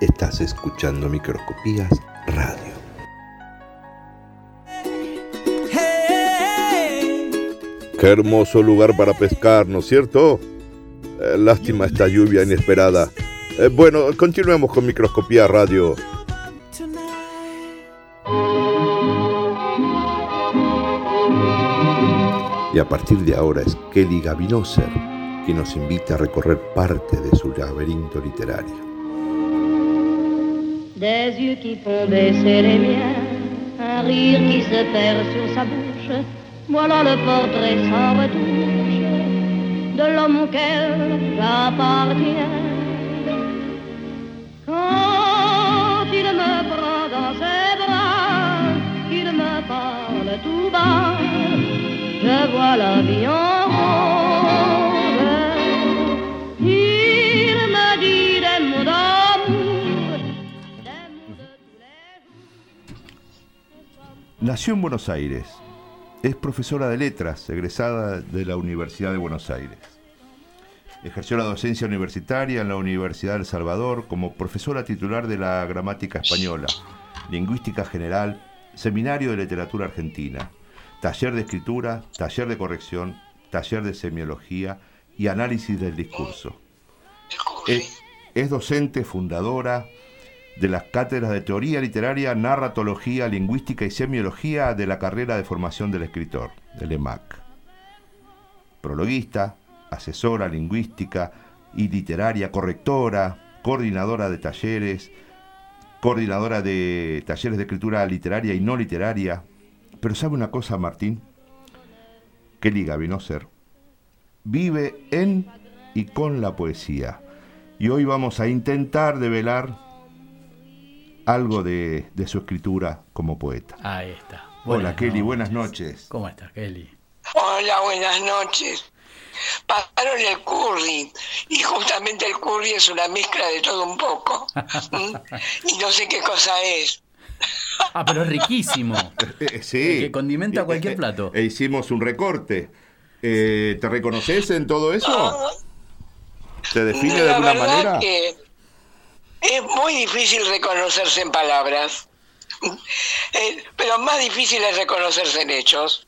Estás escuchando Microscopías Radio. Qué hermoso lugar para pescar, ¿no es cierto? Eh, lástima esta lluvia inesperada. Eh, bueno, continuemos con Microscopía Radio. Y a partir de ahora es Kelly Gavinoser quien nos invita a recorrer parte de su laberinto literario. Des yeux qui font baisser les miens, un rire qui se perd sur sa bouche. Voilà le portrait sans retouche de l'homme auquel j'appartiens. Quand il me prend dans ses bras, qu'il me parle tout bas, Nació en Buenos Aires. Es profesora de letras, egresada de la Universidad de Buenos Aires. Ejerció la docencia universitaria en la Universidad del Salvador como profesora titular de la gramática española, lingüística general, seminario de literatura argentina, taller de escritura, taller de corrección, taller de semiología y análisis del discurso. Es, es docente fundadora de las cátedras de teoría literaria, narratología, lingüística y semiología de la carrera de formación del escritor, del EMAC. Prologuista, asesora lingüística y literaria, correctora, coordinadora de talleres, coordinadora de talleres de escritura literaria y no literaria. Pero ¿sabe una cosa, Martín? Kelly Gavinoser vive en y con la poesía. Y hoy vamos a intentar develar algo de, de su escritura como poeta. Ahí está. Hola Kelly, noches. buenas noches. ¿Cómo estás, Kelly? Hola, buenas noches. Pasaron el curry y justamente el curry es una mezcla de todo un poco. Y no sé qué cosa es. Ah, pero es riquísimo. Eh, sí. Que condimenta cualquier Eh, eh, plato. E hicimos un recorte. Eh, ¿Te reconoces en todo eso? ¿Te define de alguna verdad manera? que es muy difícil reconocerse en palabras, Eh, pero más difícil es reconocerse en hechos.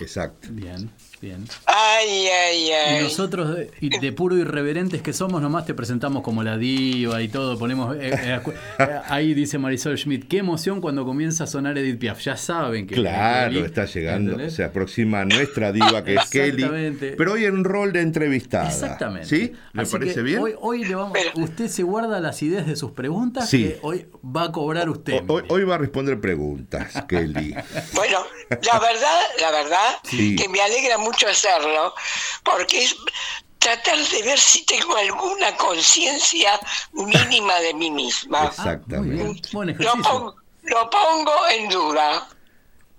Exacto. Bien, bien. Ay, ay, Y ay. nosotros, de, puro irreverentes que somos, nomás te presentamos como la diva y todo. Ponemos eh, eh, eh, ahí dice Marisol Schmidt, qué emoción cuando comienza a sonar Edith Piaf. Ya saben que Claro, está llegando, ¿entendés? se aproxima a nuestra diva que es Kelly, Exactamente. pero hoy en rol de entrevistada. Exactamente. ¿Sí? ¿Le Así parece que bien? Hoy, hoy le vamos, usted se guarda las ideas de sus preguntas Sí. que hoy va a cobrar usted. Hoy, hoy va a responder preguntas, Kelly. Bueno, la verdad, la verdad, Sí. que me alegra mucho hacerlo, porque es tratar de ver si tengo alguna conciencia mínima de mí misma. Exactamente. Buen Lo ejercicio. pongo, lo pongo en duda.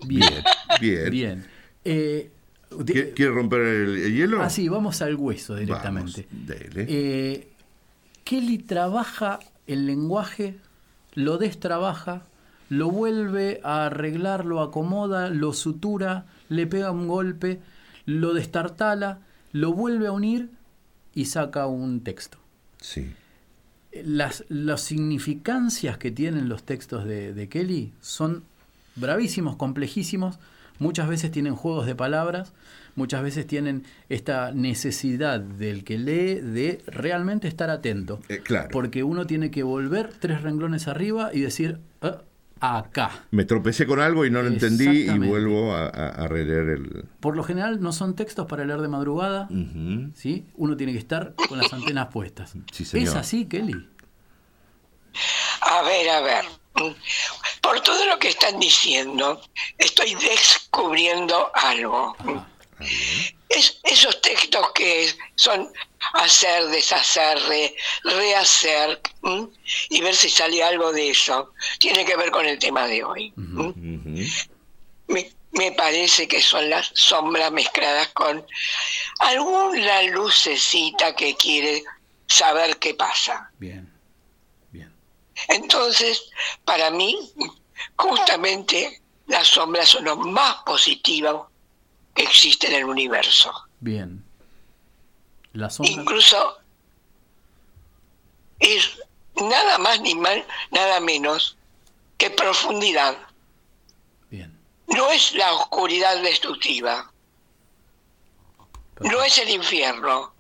Bien. Bien. Bien. Eh, ¿Qui- ¿Quiere romper el, el hielo? Ah, sí, vamos al hueso directamente. Vamos, dele. Eh, Kelly trabaja el lenguaje, lo destrabaja, lo vuelve a arreglar, lo acomoda, lo sutura, le pega un golpe, lo destartala, lo vuelve a unir y saca un texto. Sí. Las, las significancias que tienen los textos de, de Kelly son bravísimos, complejísimos. Muchas veces tienen juegos de palabras, muchas veces tienen esta necesidad del que lee de realmente estar atento. Eh, claro. Porque uno tiene que volver tres renglones arriba y decir, "Ah, acá. Me tropecé con algo y no lo entendí y vuelvo a, a- a releer el... Por lo general no son textos para leer de madrugada. ¿sí? Uno tiene que estar con las antenas puestas. Sí, señor. ¿Es así, Kelly? A ver, a ver. Por todo lo que están diciendo, estoy descubriendo algo. Es, esos textos que son hacer, deshacer, re- rehacer, ¿m? y ver si sale algo de eso, tiene que ver con el tema de hoy. Me, me parece que son las sombras mezcladas con alguna lucecita que quiere saber qué pasa. Bien. Entonces, para mí, justamente las sombras son lo más positivo que existe en el universo. Bien. La sombra. Incluso es nada más ni mal, nada menos que profundidad. No es la oscuridad destructiva. No es el infierno.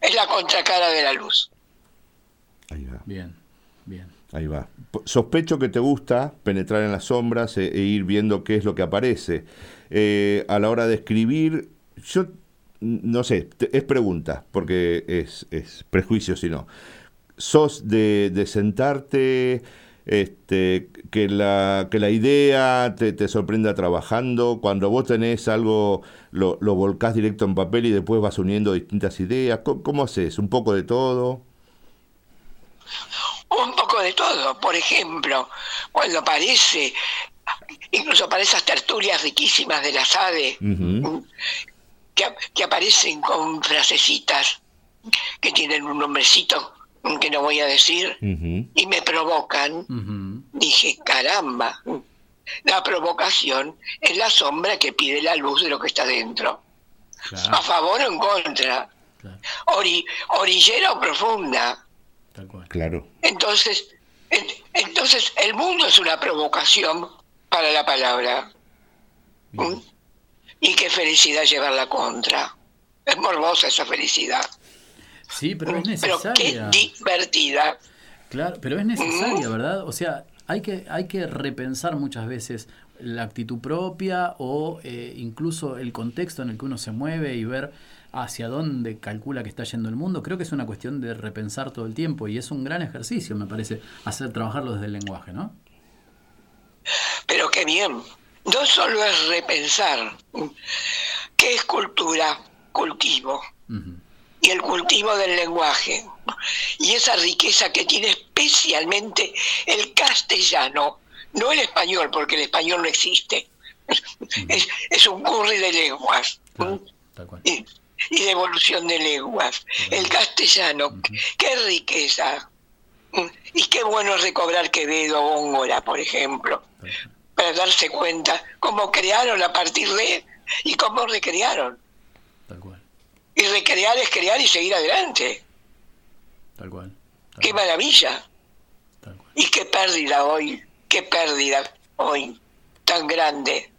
Es la contracara de la luz. Bien, bien. Ahí va. Sospecho que te gusta penetrar en las sombras e, e ir viendo qué es lo que aparece. Eh, a la hora de escribir, yo no sé, es pregunta, porque es, es prejuicio si no. ¿Sos de, sentarte, este, que, la, que la idea te, te sorprenda trabajando? Cuando vos tenés algo, lo, lo volcás directo en papel y después vas uniendo distintas ideas. ¿Cómo, cómo haces? ¿Un poco de todo? Un poco de todo. Por ejemplo, cuando aparece, incluso para esas tertulias riquísimas de la SADE, que, que aparecen con frasecitas que tienen un nombrecito que no voy a decir, y me provocan, dije, caramba, la provocación es la sombra que pide la luz de lo que está dentro. A favor o en contra. Ori- orillera o profunda. Claro. Entonces, en- entonces el mundo es una provocación para la palabra. ¿Mm? Y qué felicidad llevarla contra. Es morbosa esa felicidad. Sí, pero es Pero qué necesaria. divertida. Claro, pero es necesaria, ¿verdad? O sea, hay que, hay que repensar muchas veces la actitud propia o eh, incluso el contexto en el que uno se mueve y ver hacia dónde calcula que está yendo el mundo. Creo que es una cuestión de repensar todo el tiempo y es un gran ejercicio, me parece, hacer trabajarlo desde el lenguaje, ¿no? Pero qué bien. No solo es repensar. ¿Qué es cultura? Cultivo. Y el cultivo del lenguaje. Y esa riqueza que tiene especialmente el castellano. No el español, porque el español no existe. Es, es un curry de lenguas. Y, y de evolución de lenguas. El castellano. Qué riqueza. Y qué bueno es recobrar Quevedo, Góngora, por ejemplo. Para darse cuenta cómo crearon a partir de y cómo recrearon. Y recrear es crear y seguir adelante. Tal cual. qué maravilla. Y qué pérdida hoy, qué pérdida hoy tan grande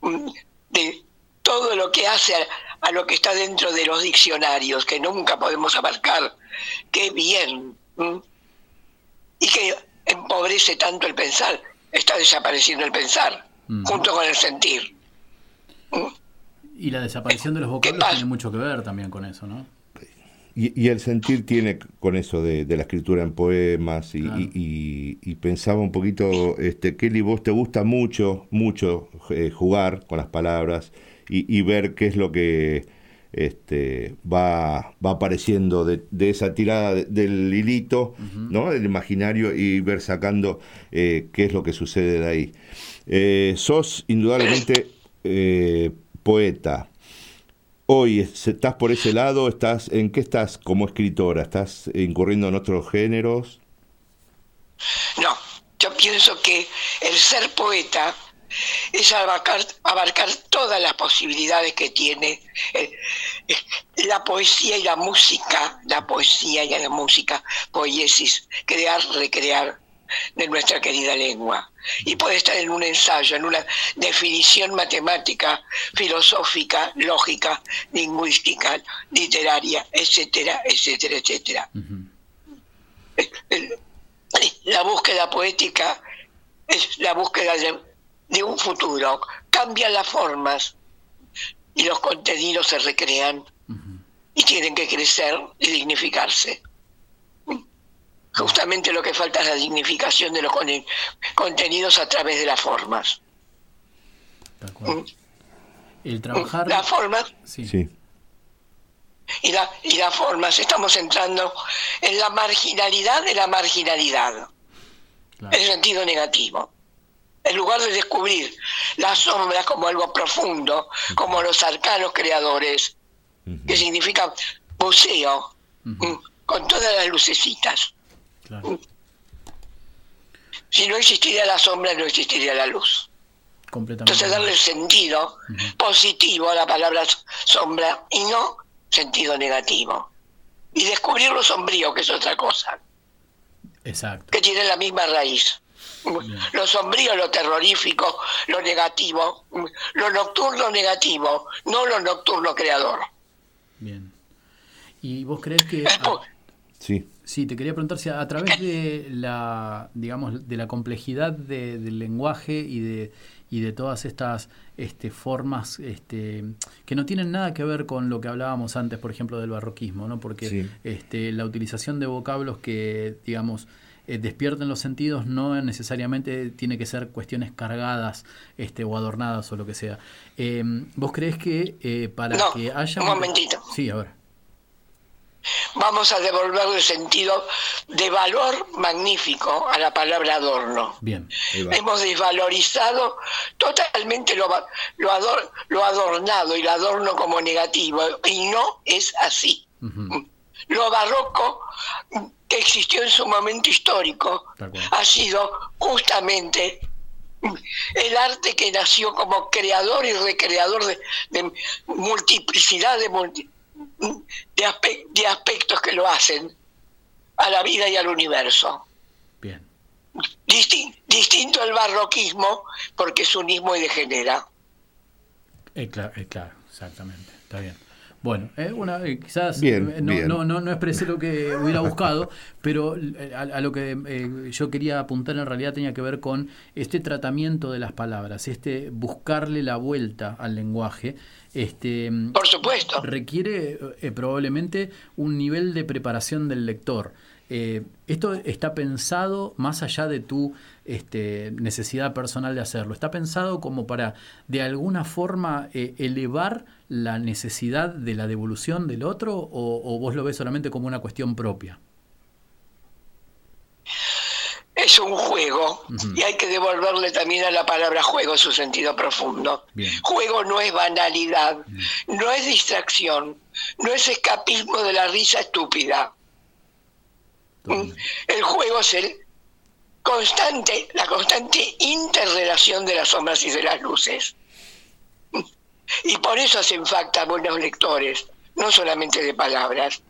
mm, de todo lo que hace a, a lo que está dentro de los diccionarios, que nunca podemos abarcar. Qué bien. mm, Y que empobrece tanto el pensar. Está desapareciendo el pensar, Mm. junto con el sentir. Y la desaparición de los vocablos tiene mucho que ver también con eso, ¿no? Y, y el sentir tiene con eso de, de la escritura en poemas y, y- y- y pensaba un poquito, este, Kelly, vos te gusta mucho, mucho eh, jugar con las palabras y, y ver qué es lo que este, va, va apareciendo de, de esa tirada de- del hilito, ¿no? Del imaginario y ver sacando eh, qué es lo que sucede de ahí. Eh, sos indudablemente eh, poeta. Hoy es- estás por ese lado, estás ¿en qué estás como escritora? ¿Estás incurriendo en otros géneros? No, yo pienso que el ser poeta es abarcar, abarcar todas las posibilidades que tiene eh, eh, la poesía y la música, la poesía y la música, poiesis, crear, recrear de nuestra querida lengua. Y puede estar en un ensayo, en una definición matemática, filosófica, lógica, lingüística, literaria, etcétera, etcétera, etcétera. El- la búsqueda poética es la búsqueda de, de un futuro. Cambian las formas y los contenidos se recrean y tienen que crecer y dignificarse. Justamente lo que falta es la dignificación de los con- contenidos a través de las formas. El trabajar. Las formas Sí. y, la, y las formas, estamos entrando en la marginalidad de la marginalidad, en sentido negativo. En lugar de descubrir las sombras como algo profundo, como los arcanos creadores, que significa museo, mm, con todas las lucecitas. Mm. Si no existiría la sombra, no existiría la luz. Completamente. Entonces darle sentido positivo a la palabra sombra y no sentido negativo. Y descubrir lo sombrío, que es otra cosa, Exacto. que tiene la misma raíz. Lo sombrío, lo terrorífico, lo negativo, lo nocturno negativo, no lo nocturno creador. ¿Y vos crees que... a- Sí. Sí, te quería preguntar si a, a través de la, digamos, de la complejidad de- del lenguaje y de, y de todas estas este, formas este, que no tienen nada que ver con lo que hablábamos antes, por ejemplo, del barroquismo, ¿no? Porque Sí. este, la utilización de vocablos que, digamos, eh, despierten los sentidos no necesariamente tiene que ser cuestiones cargadas este, o adornadas o lo que sea. Eh, ¿Vos crees que eh, para No, que haya... un momentito. Sí, a ver. Vamos a devolverle sentido de valor magnífico a la palabra adorno. Bien. Hemos desvalorizado totalmente lo, lo, ador- lo adornado y lo adorno como negativo, y no es así. Lo barroco que existió en su momento histórico ha sido justamente el arte que nació como creador y recreador de, de multiplicidad de, multi- de, aspe- de aspectos que lo hacen a la vida y al universo. Distin- distinto al barroquismo porque es unismo y degenera. Eh, cla- eh, claro, exactamente. Está bien. Bueno, eh, una, eh, quizás Bien, eh, no, bien. No, no, no expresé lo que hubiera buscado, pero a, a lo que eh, yo quería apuntar en realidad tenía que ver con este tratamiento de las palabras, este buscarle la vuelta al lenguaje. Este, Por supuesto. Requiere eh, probablemente un nivel de preparación del lector. Eh, esto está pensado más allá de tu este, necesidad personal de hacerlo. Está pensado como para, de alguna forma, eh, elevar la necesidad de la devolución del otro o, o vos lo ves solamente como una cuestión propia. Es un juego y hay que devolverle también a la palabra juego su sentido profundo. Juego no es banalidad, no es distracción, no es escapismo de la risa estúpida. El juego es el, constante, la constante interrelación de las sombras y de las luces. Y por eso hacen falta buenos lectores, no solamente de palabras,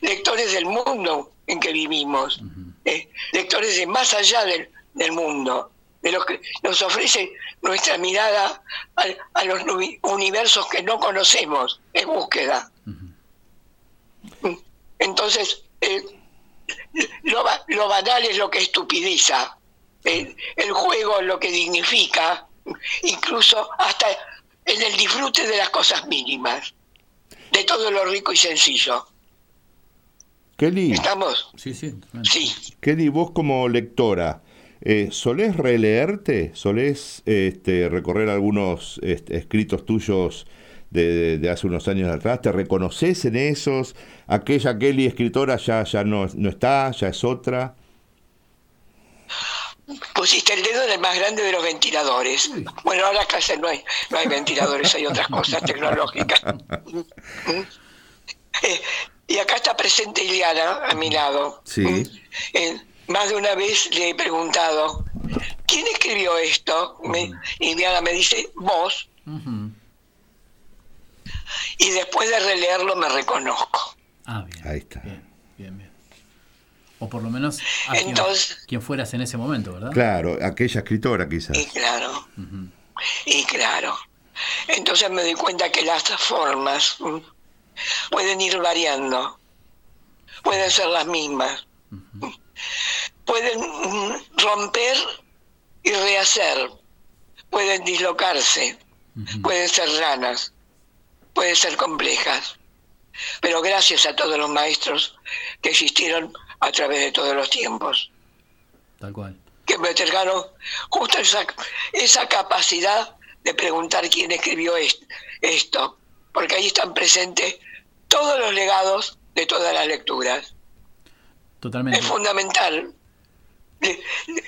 lectores del mundo en que vivimos, eh, lectores de más allá del, del mundo, de lo que nos ofrece nuestra mirada a, a los universos que no conocemos, es búsqueda. Entonces, eh, lo, lo banal es lo que estupidiza, el juego es lo que dignifica, incluso hasta en el disfrute de las cosas mínimas, de todo lo rico y sencillo. Kelly, ¿Estamos? Sí, sí. Sí. Kelly, vos como lectora, eh, ¿solés releerte? ¿Solés este, recorrer algunos este, escritos tuyos de, de- de hace unos años atrás? ¿Te reconoces en esos? ¿Aquella Kelly escritora ya, ya no, no está, ya es otra? Pusiste el dedo en el más grande de los ventiladores. Bueno, ahora casi no hay, no hay ventiladores, hay otras cosas tecnológicas. Eh, y acá está presente Iliana a mi lado. Sí. Eh, más de una vez le he preguntado, ¿quién escribió esto? Me, Iliana me dice, vos. Y después de releerlo me reconozco. Ah, bien. Ahí está. Bien. O por lo menos a quien, Entonces- quien fueras en ese momento, ¿verdad? Claro, aquella escritora quizás. Y claro, y claro. Entonces me doy cuenta que las formas mm, pueden ir variando, pueden ser las mismas, pueden mm, romper y rehacer, pueden dislocarse, pueden ser ranas, pueden ser complejas. Pero gracias a todos los maestros que existieron a través de todos los tiempos Tal cual. que me otorgaron justo esa, esa capacidad de preguntar quién escribió est- esto, porque ahí están presentes todos los legados de todas las lecturas. Totalmente. Es fundamental le-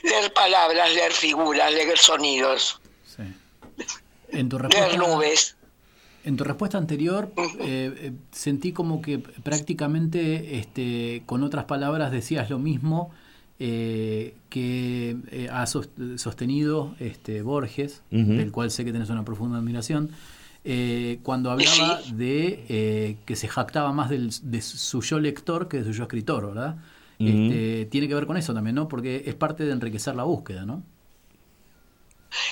leer palabras, leer figuras, leer sonidos, En tu leer nubes. En tu respuesta anterior eh, eh, sentí como que prácticamente, este, con otras palabras, decías lo mismo eh, que eh, ha sos- sostenido este, Borges, del cual sé que tenés una profunda admiración, eh, cuando hablaba de eh, que se jactaba más del- de su yo lector que de su yo escritor, ¿verdad? Este, tiene que ver con eso también, ¿no? Porque es parte de enriquecer la búsqueda, ¿no?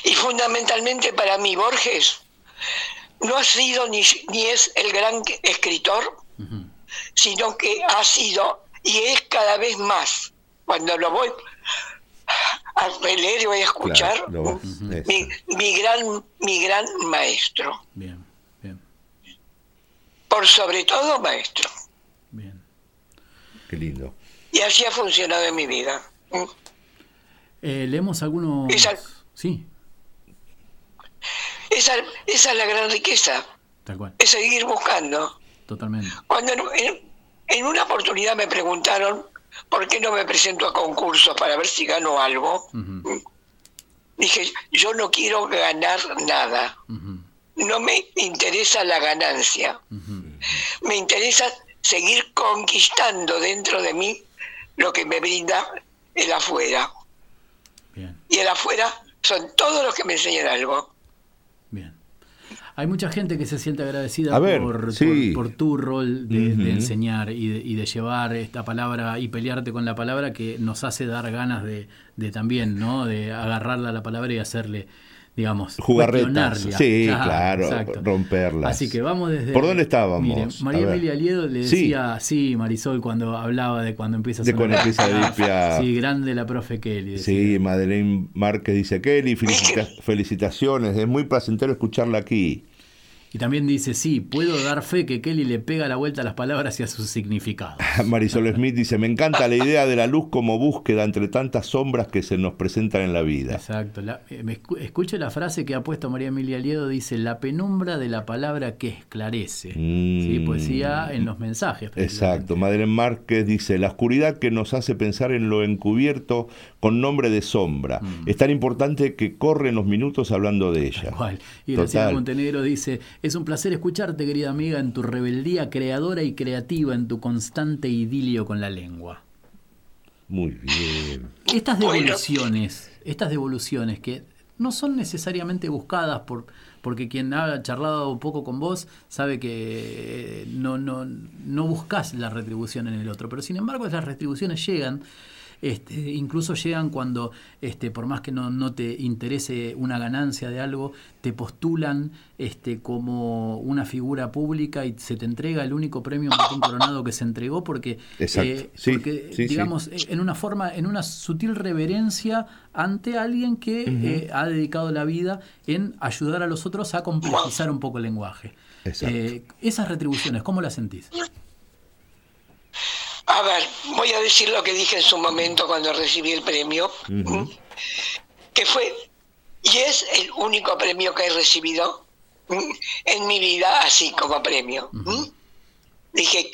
Y fundamentalmente para mí Borges no ha sido ni, ni es el gran escritor, sino que ha sido y es cada vez más. Cuando lo voy a releer y voy a escuchar, Claro, mi, mi gran, mi gran maestro. Bien, bien. Por sobre todo maestro. Qué lindo. Y así ha funcionado en mi vida. Eh, leemos algunos... Esa- Sí, Esa, esa es la gran riqueza, tal cual, es seguir buscando. totalmente. Cuando en, en- en una oportunidad me preguntaron por qué no me presento a concursos para ver si gano algo, dije, yo no quiero ganar nada. No me interesa la ganancia. Me interesa seguir conquistando dentro de mí lo que me brinda el afuera. Y el afuera son todos los que me enseñan algo. Hay mucha gente que se siente agradecida ver, por, sí. por, por tu rol de, de enseñar y de, y de llevar esta palabra y pelearte con la palabra que nos hace dar ganas de, de también, ¿no? De agarrarla a la palabra y hacerle, digamos, Jugarretas. Sí, claro, exacto. romperlas. Así que vamos desde... ¿Por dónde estábamos? Mire, María. Emilia Liedo le decía, sí. Marisol, cuando hablaba de cuando empieza a De cuando empieza a limpiar. Sí, grande la profe Kelly. decía. Sí, Madeleine Márquez dice, Kelly, felicita- felicitaciones, es muy placentero escucharla aquí. Y también dice, sí, puedo dar fe que Kelly le pega la vuelta a las palabras y a sus significados. Marisol Smith dice, me encanta la idea de la luz como búsqueda entre tantas sombras que se nos presentan en la vida. Exacto. La- eh, escuche la frase que ha puesto María Emilia Liedo, dice, la penumbra de la palabra que esclarece. Sí, Mm. poesía en los mensajes. Exacto, Madeleine Márquez dice, la oscuridad que nos hace pensar en lo encubierto con nombre de sombra. Mm. Es tan importante que corren los minutos hablando de ella. Cual. Y Graciela. Montenegro dice, es un placer escucharte, querida amiga, en tu rebeldía creadora y creativa, en tu constante idilio con la lengua. Muy bien. Estas devoluciones, estas devoluciones que no son necesariamente buscadas por porque quien ha charlado un poco con vos sabe que eh, no, no, no buscas la retribución en el otro, pero sin embargo las retribuciones llegan este, incluso llegan cuando, este, por más que no, no, te interese una ganancia de algo, te postulan este, como una figura pública y se te entrega el único premio Martín Coronado que se entregó porque, eh, sí, porque sí, digamos, sí. en una forma, en una sutil reverencia ante alguien que eh, ha dedicado la vida en ayudar a los otros a complejizar un poco el lenguaje. Eh, esas retribuciones, ¿cómo las sentís? A ver, voy a decir lo que dije en su momento cuando recibí el premio, que fue y es el único premio que he recibido mm, en mi vida así como premio. ¿m? Dije,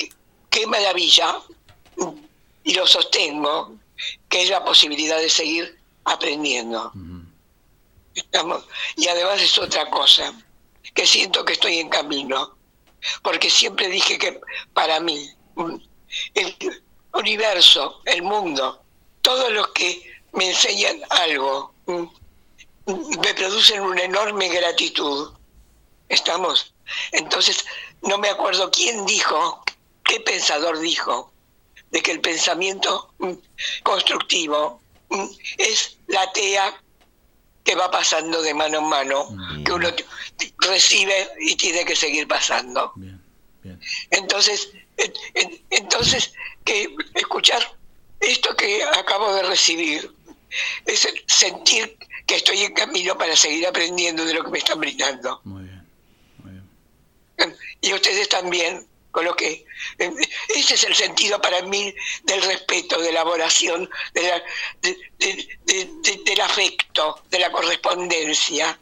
qué- maravilla, mm, y lo sostengo, que es la posibilidad de seguir aprendiendo. Estamos- y además es otra cosa, que siento que estoy en camino, porque siempre dije que para mí mm, el universo, el mundo, todos los que me enseñan algo, mm, me producen una enorme gratitud. ¿Estamos? Entonces, no me acuerdo quién dijo, qué pensador dijo, de que el pensamiento mm, constructivo mm, es la tea que va pasando de mano en mano, que uno recibe y tiene que seguir pasando. Entonces, en- en- entonces que escuchar esto que acabo de recibir es sentir que estoy en camino para seguir aprendiendo de lo que me están brindando. Y ustedes también, con lo que ese es el sentido para mí del respeto, de la oración, de la- de- de- de- de- del afecto, de la correspondencia,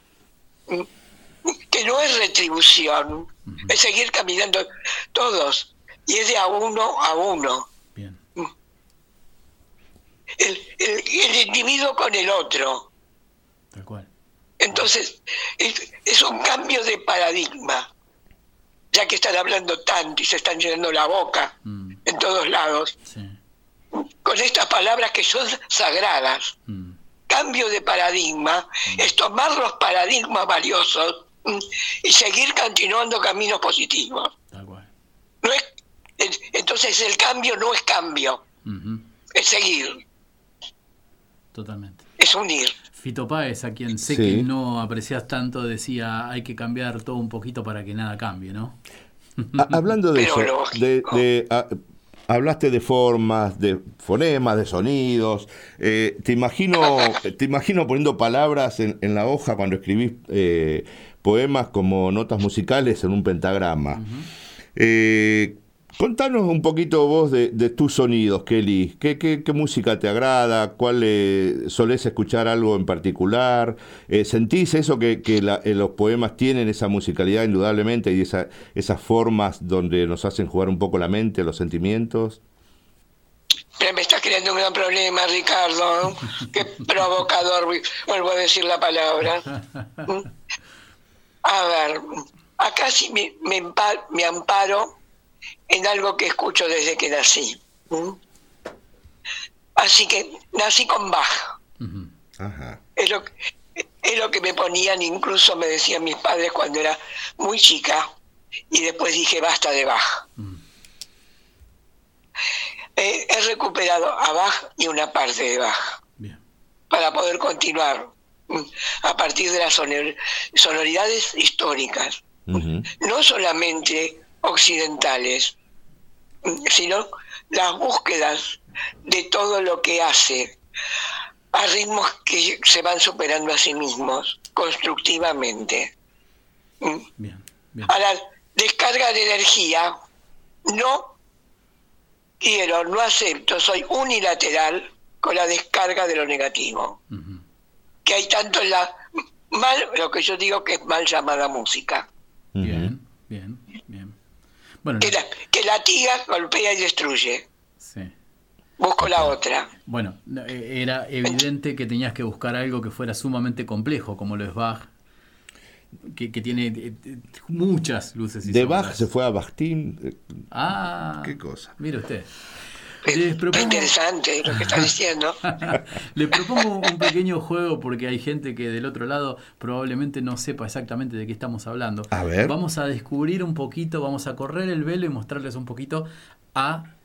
que no es retribución, es seguir caminando todos, y es de a uno a uno. Mm. El, el- el individuo con el otro. Tal cual. Entonces, es, es un cambio de paradigma, ya que están hablando tanto y se están llenando la boca en todos lados, con estas palabras que son sagradas. Cambio de paradigma es tomar los paradigmas valiosos mm, y seguir continuando caminos positivos. No es, entonces el cambio no es cambio, es seguir, Totalmente. es unir. Fito Páez, a quien sé Sí. que no aprecias tanto, decía hay que cambiar todo un poquito para que nada cambie, ¿no? Ha- hablando de Pero eso, de, de, ah, hablaste de formas, de fonemas, de sonidos. eh, te imagino, te imagino poniendo palabras en, en la hoja cuando escribís eh, poemas como notas musicales en un pentagrama. Eh, contanos un poquito vos de, de tus sonidos, Kelly. ¿Qué, qué, qué música te agrada? ¿Cuál eh, solés escuchar algo en particular? Eh, ¿Sentís eso que, que la- eh, los poemas tienen esa musicalidad indudablemente y esa, esas formas donde nos hacen jugar un poco la mente, los sentimientos? Pero me estás creando un gran problema, Ricardo. Qué provocador, vuelvo a decir la palabra. A ver, acá sí me, me, empa- me amparo en algo que escucho desde que nací. Así que nací con Bach. Ajá. Es lo, que- es lo que me ponían, incluso me decían mis padres cuando era muy chica, y después dije basta de Bach. Eh, he recuperado a Bach y una parte de Bach para poder continuar a partir de las sonor- sonoridades históricas, no solamente occidentales, sino las búsquedas de todo lo que hace a ritmos que se van superando a sí mismos constructivamente. Mm. A la descarga de energía, no quiero, no acepto, soy unilateral con la descarga de lo negativo. Que hay tanto en la mal, lo que yo digo que es mal llamada música. Bien, bien, bien. Bueno, Que, la, que latiga, golpea y destruye. sí. Busco la otra. Bueno, no, eh, era evidente que tenías que buscar algo que fuera sumamente complejo, como lo es Bach, que, que tiene eh, eh, muchas luces y De sombras. Bach se fue a Bastín. Ah, Qué cosa. mire usted. Está interesante lo que está diciendo. Le propongo un pequeño juego porque hay gente que del otro lado probablemente no sepa exactamente de qué estamos hablando. A ver. Vamos a descubrir un poquito, vamos a correr el velo y mostrarles un poquito a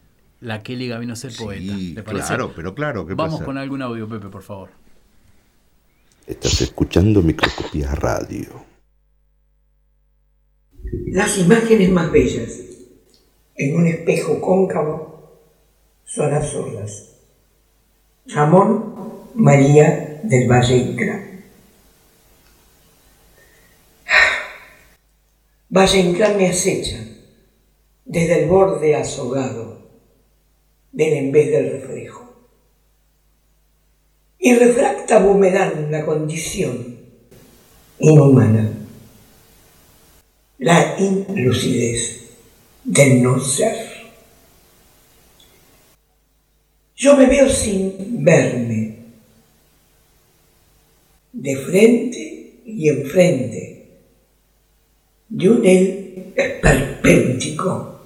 la Kelly Gavino ser poeta. ¿Le parece? Claro, pero claro, ¿qué Vamos pasa? con algún audio, Pepe, por favor. Estás escuchando Microscopía Radio. Las imágenes más bellas en un espejo cóncavo son absurdas. Ramón María del Valle Inclán. Valle Inclán me acecha desde el borde azogado del en vez del reflejo. Y refracta humedad la condición inhumana, la inlucidez del no ser. Yo me veo sin verme, de frente y enfrente, de un él esperpéntico,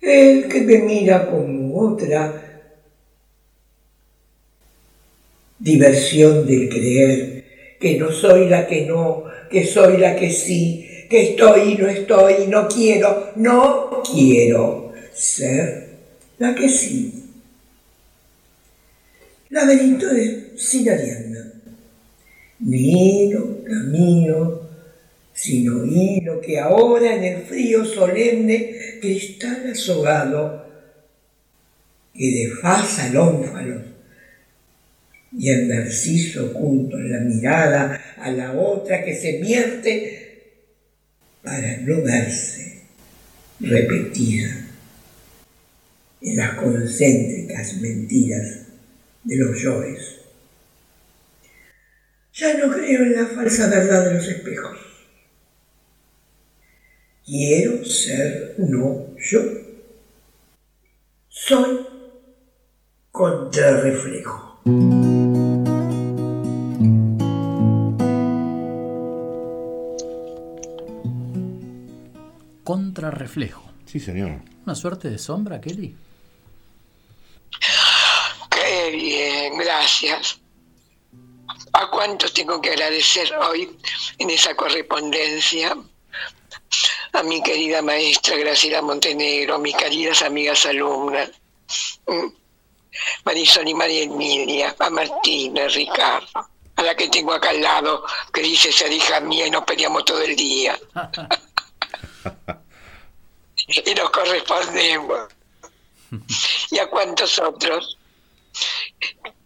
el que me mira como otra diversión del creer que no soy la que no, que soy la que sí, que estoy y no estoy, no quiero, no quiero ser la que sí. Laberinto de sin Ariadna. Ni hilo, camino, sino hilo que ahora en el frío solemne cristal azogado que desfasa el ónfalo y el narciso oculto en la mirada a la otra que se miente para no verse repetida en las concéntricas mentiras de los yoes. Ya no creo en la falsa verdad de los espejos. Quiero ser no yo. Soy contrarreflejo. Contrarreflejo. Sí, señor. ¿Una suerte de sombra, Kelly? Qué bien, gracias. ¿A cuántos tengo que agradecer hoy en esa correspondencia? A mi querida maestra Graciela Montenegro, a mis queridas amigas alumnas, mm, Marisol y María Emilia, a Martina, Ricardo, a la que tengo acá al lado, que dice ser hija mía y nos peleamos todo el día. y nos correspondemos. Y a cuántos otros,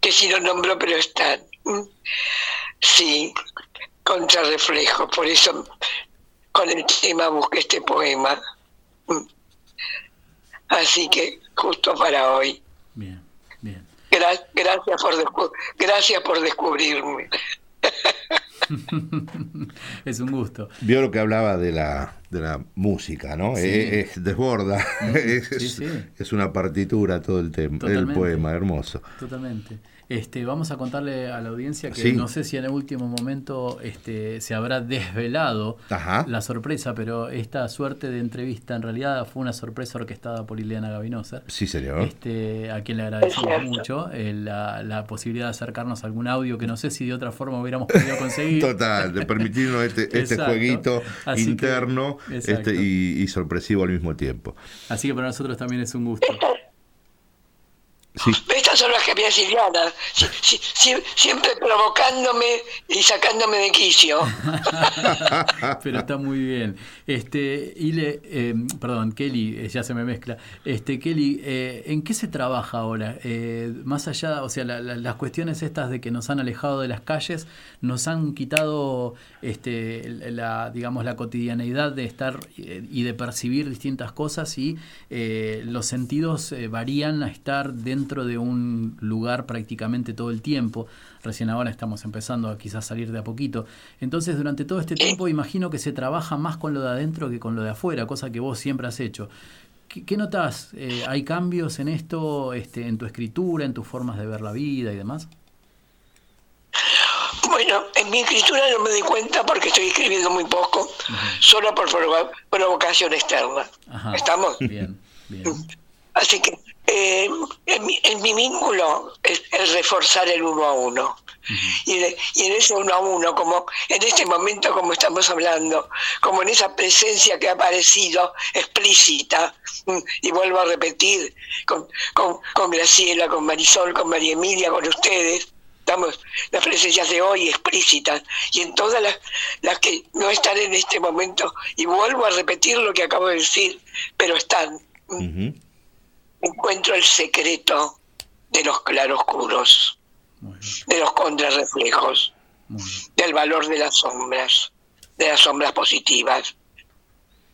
que si no nombro, pero están. ¿Mm? Sí, contrarreflejo, por eso con el tema busqué este poema. ¿Mm? Así que justo para hoy. Bien, bien. Gra- gracias, por gracias por descubrirme. es un gusto. Vio lo que hablaba de la, de la música, ¿no? Sí. Eh, Es, desborda. es, sí, sí. es una partitura todo el tema, el poema, hermoso. Totalmente. Este, vamos a contarle a la audiencia que Sí. no sé si en el último momento este, se habrá desvelado Ajá. la sorpresa, pero esta suerte de entrevista en realidad fue una sorpresa orquestada por Ileana Gavinosa. Sí, señor. Este, a quien le agradecemos mucho eh, la, la posibilidad de acercarnos a algún audio que no sé si de otra forma hubiéramos podido conseguir. Total, de permitirnos este, este jueguito Así interno este, y, y sorpresivo al mismo tiempo. Así que para nosotros también es un gusto. Sí. Estas son las que me Silviana, si- si- si- siempre provocándome y sacándome de quicio. Pero está muy bien. Este, Ile, eh, perdón, Kelly, eh, ya se me mezcla. Este, Kelly, eh, ¿en qué se trabaja ahora? Eh, más allá, o sea, la- la- las cuestiones estas de que nos han alejado de las calles, nos han quitado, este, la, digamos, la cotidianeidad de estar y de percibir distintas cosas y eh, los sentidos eh, varían a estar dentro de un lugar prácticamente todo el tiempo. Recién ahora estamos empezando a quizás salir de a poquito. Entonces, durante todo este tiempo, imagino que se trabaja más con lo de adentro que con lo de afuera, cosa que vos siempre has hecho. ¿Qué, qué notas? Eh, ¿Hay cambios en esto, este, en tu escritura, en tus formas de ver la vida y demás? Bueno, en mi escritura no me doy cuenta porque estoy escribiendo muy poco, solo por provo- provocación externa. Ajá. ¿Estamos? Bien, bien. Así que eh, en, mi, en mi vínculo es, es reforzar el uno a uno. Y, de- y en ese uno a uno, como en este momento como estamos hablando, como en esa presencia que ha aparecido explícita, mm, y vuelvo a repetir, con, con, con Graciela, con Marisol, con María Emilia, con ustedes, estamos las presencias de hoy explícitas, y en todas las, las que no están en este momento, y vuelvo a repetir lo que acabo de decir, pero están. Encuentro el secreto de los claroscuros, de los contrarreflejos, del valor de las sombras, de las sombras positivas.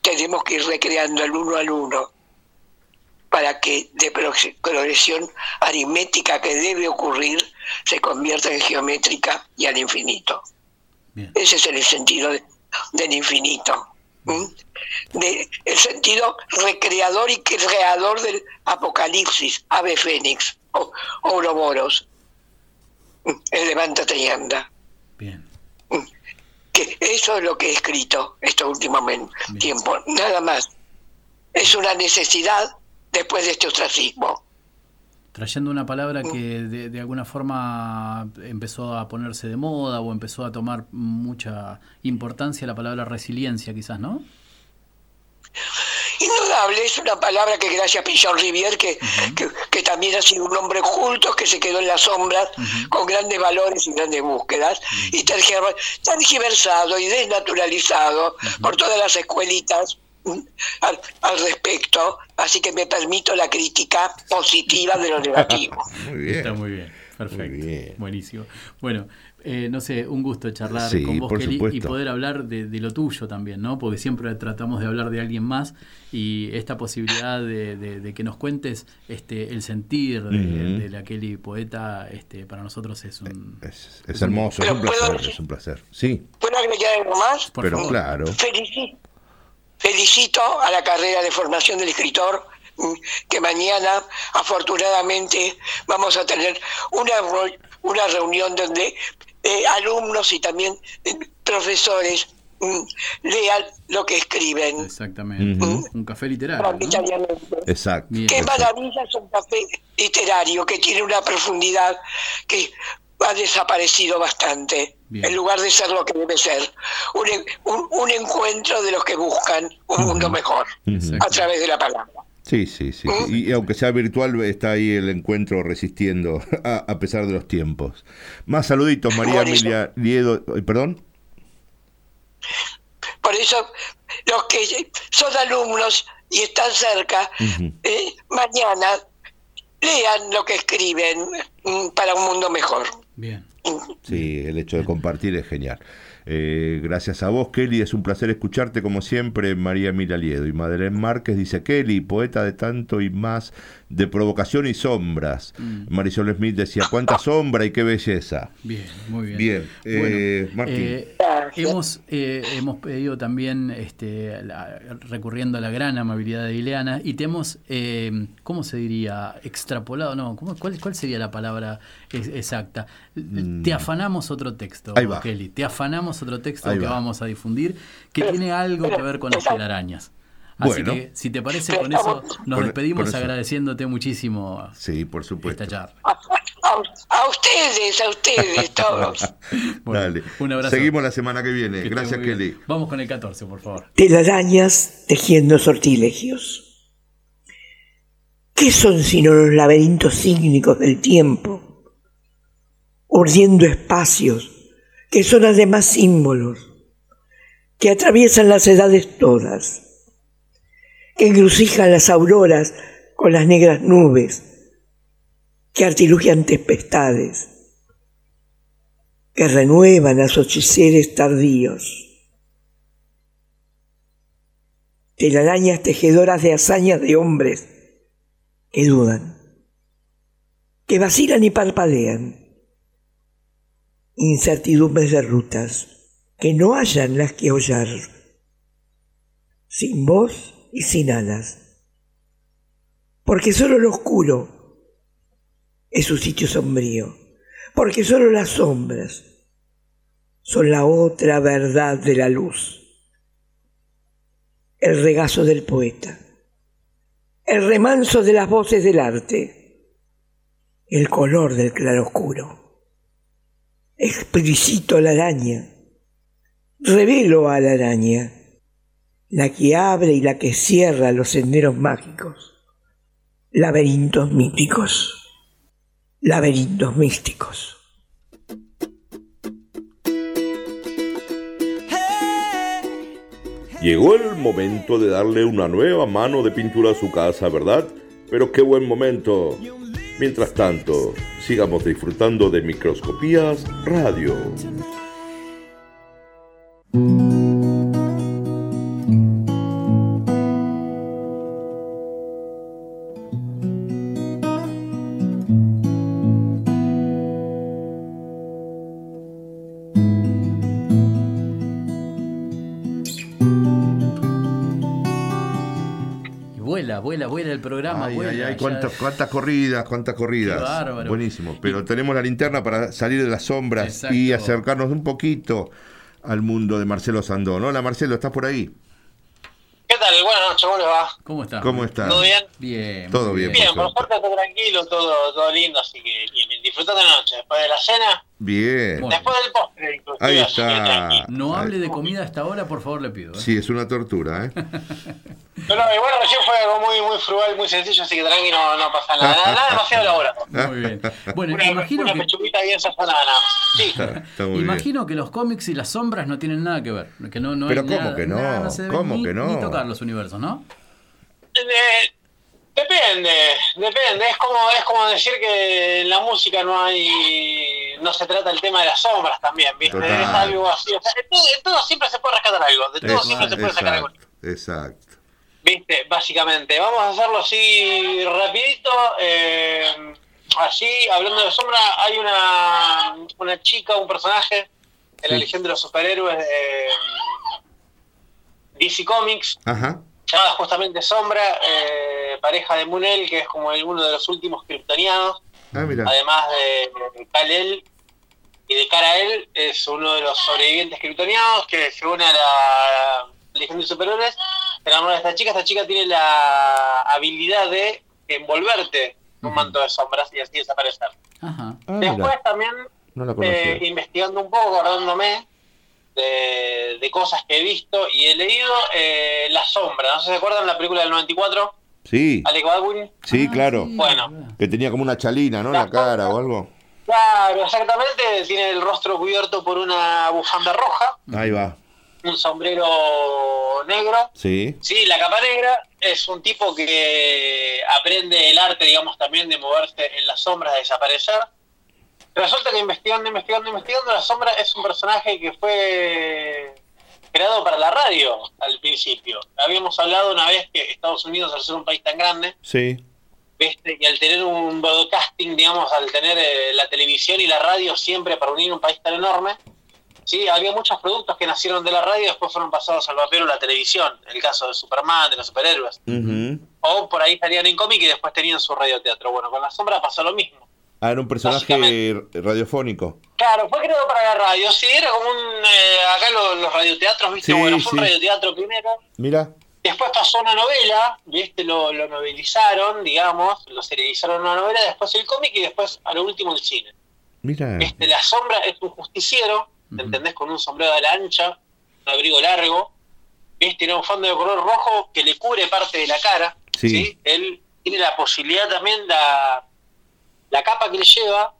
Tenemos que ir recreando el uno al uno para que de pro- progresión aritmética que debe ocurrir se convierta en geométrica y al infinito. Ese es el sentido de- del infinito. De, el sentido recreador y creador del apocalipsis, ave fénix, o ouroboros, el levántate y anda. ¿m? Que eso es lo que he escrito este último tiempo, nada más. Es una necesidad después de este ostracismo. Trayendo una palabra Mm. que de, de alguna forma empezó a ponerse de moda o empezó a tomar mucha importancia, la palabra resiliencia quizás, ¿no? Indudable, es una palabra que gracias a Pichon Rivière, que, que, que también ha sido un hombre culto, que se quedó en las sombras, con grandes valores y grandes búsquedas, y tergiver- tergiversado y desnaturalizado por todas las escuelitas al, al respecto, así que me permito la crítica positiva de lo negativo. Muy bien. Está muy bien, perfecto. Buenísimo. Bueno, eh, no sé, un gusto charlar Sí, con vos, por Kelly, y poder hablar de, de lo tuyo también, ¿no? Porque siempre tratamos de hablar de alguien más y esta posibilidad de, de- de que nos cuentes este el sentir de, la Kelly poeta, este para nosotros es un... Es hermoso, es un placer, es un placer. Sí, ¿Puedo agregar algo más? pero claro. Felicito, felicito a la carrera de formación del escritor que mañana afortunadamente vamos a tener una, una reunión donde eh, alumnos y también eh, profesores mm, lean lo que escriben. Exactamente. Ujú. Un café literario. ¿no? Maravillosamente. Exacto. Bien. Qué maravilla es un café literario que tiene una profundidad que ha desaparecido bastante, Bien. en lugar de ser lo que debe ser. Un, un- un encuentro de los que buscan un mundo mejor a través de la palabra. Sí, sí, sí. Y aunque sea virtual, está ahí el encuentro resistiendo a, a pesar de los tiempos. Más saluditos, María Buenísimo. Emilia Liedo. eh, ¿Perdón? Por eso, los que son alumnos y están cerca, eh, mañana lean lo que escriben mm, para un mundo mejor. Bien. Sí, el hecho de compartir es genial. Eh, gracias a vos, Kelly. Es un placer escucharte como siempre, María Emilia Liedo. Y Madeleine Márquez dice, Kelly, poeta de tanto y más, de provocación y sombras. Marisol Smith decía, cuánta sombra y qué belleza. Bien, muy bien. Bien, eh, Martín. eh, hemos, eh, hemos pedido también, este, la- recurriendo a la gran amabilidad de Ileana, y te hemos, eh, ¿cómo se diría? Extrapolado, no, ¿cómo- cuál, ¿cuál sería la palabra ex- exacta? Te afanamos otro texto, Mm. Kelly, te afanamos otro texto Ahí que va. vamos a difundir, que tiene algo que ver con las telarañas. Así Bueno. que, si te parece, con eso nos despedimos eso. agradeciéndote muchísimo Sí, por supuesto. esta charla. A, a ustedes, a ustedes todos. Dale. un abrazo. Seguimos la semana que viene. Que Gracias. Kelly. Vamos con el 14, por favor. telarañas tejiendo sortilegios. ¿Qué son sino los laberintos cínicos del tiempo? Urdiendo espacios que son además símbolos, que atraviesan las edades todas, que encrucijan las auroras con las negras nubes, que artilugian tempestades, que renuevan a sus hechiceres tardíos. telarañas tejedoras de hazañas de hombres que dudan, que vacilan y parpadean, incertidumbres de rutas que no hallan las que hollar, sin voz y sin alas, porque solo lo oscuro es su sitio sombrío, porque solo las sombras son la otra verdad de la luz. El regazo del poeta, el remanso de las voces del arte, el color del claroscuro. Explicito la araña, revelo a la araña, la que abre y la que cierra los senderos mágicos, laberintos míticos, laberintos místicos. Llegó el momento de darle una nueva mano de pintura a su casa, ¿verdad? Pero qué buen momento. Mientras tanto, sigamos disfrutando de Microscopías Radio. Ay, cuántas, cuántas corridas, cuántas corridas. Qué bárbaro. Buenísimo. Pero tenemos la linterna para salir de las sombras y acercarnos un poquito al mundo de Marcelo Sandón. Hola Marcelo, ¿estás por ahí? ¿Qué tal? Buenas noches, ¿cómo les va? ¿Cómo estás? ¿Cómo estás? ¿Todo bien? Bien. Todo bien, Bien, por por suerte todo tranquilo, todo, todo lindo, así que bien, bien. disfrutando la noche. Después de la cena, Bien. Bueno. después del postre, inclusive. Ahí está. tranquilo. No hable de comida hasta ahora, por favor, le pido. ¿eh? Sí, es una tortura, ¿eh? Pero no, igual recién fue algo muy, muy frugal, muy sencillo, así que tranqui, no, no pasa nada. Nada, nada demasiado elaborado. Muy bien. Bueno, Una, imagino una que, pechuguita bien sazonada nada más. Sí. Está, está muy bien. imagino que los cómics y las sombras no tienen nada que ver. Que no, no Pero hay ¿cómo nada- que no? nada, se ¿Cómo ni, que no? ni tocar los universos, ¿no? Eh, depende, depende. Es como, es como decir que en la música no hay, no se trata el tema de las sombras también, ¿viste? Total. Es algo así. O sea, en todo, en todo siempre se puede rescatar algo, de todo Es- siempre se puede sacar algo. exacto. ¿Viste? Básicamente. Vamos a hacerlo así rapidito. eh, así, hablando de sombra, hay una, una chica, un personaje en la Sí. Legión de los Superhéroes de DC Comics, Ajá. llamada justamente Sombra, eh, pareja de Munel, que es como el- uno de los últimos kryptonianos, Ah, además de Kal-El y de Kara-El, es uno de los sobrevivientes kryptonianos que se une a la Legión de Superhéroes, enamora de esta chica, esta chica tiene la habilidad de envolverte en un manto de sombras y así desaparecer. Ajá. Ah, Después mira. también No la eh, investigando un poco, acordándome de, de cosas que he visto y he leído, eh, La Sombra, no sé si se acuerdan la película del 94, Sí, Alec Baldwin. sí, claro. Bueno, Que tenía como una chalina, ¿no? En la cara o algo. claro, exactamente, tiene el rostro cubierto por una bufanda roja, Ahí va. Un sombrero negro. Sí. Sí, la capa negra es un tipo que aprende el arte, digamos, también de moverse en las sombras, de desaparecer. Resulta que investigando, investigando, investigando, la sombra es un personaje que fue creado para la radio al principio. Habíamos hablado una vez que Estados Unidos, al ser un país tan grande, Sí. ¿viste? y al tener un broadcasting, digamos, al tener eh, la televisión y la radio siempre para unir un país tan enorme, sí, había muchos productos que nacieron de la radio y después fueron pasados al papel o la televisión. El caso de Superman, de los superhéroes. Ujú. O por ahí salían en cómic y después tenían su radioteatro. Bueno, con la sombra pasó lo mismo. Ah, era un personaje radiofónico. Claro, fue creado para la radio. Sí, era como un. eh, acá lo- los, radioteatros, ¿viste? Sí, bueno, fue un sí. radioteatro primero. Mira. Después pasó una novela, ¿viste? Lo, lo novelizaron, digamos, lo serializaron una novela, después el cómic y después a lo último el cine. Mira. Este, la sombra es un justiciero, ¿entendés? Con un sombrero de la ancha, un abrigo largo, ¿viste? Tiene un fondo de color rojo que le cubre parte de la cara, Sí. Él tiene la posibilidad también, la, la capa que le lleva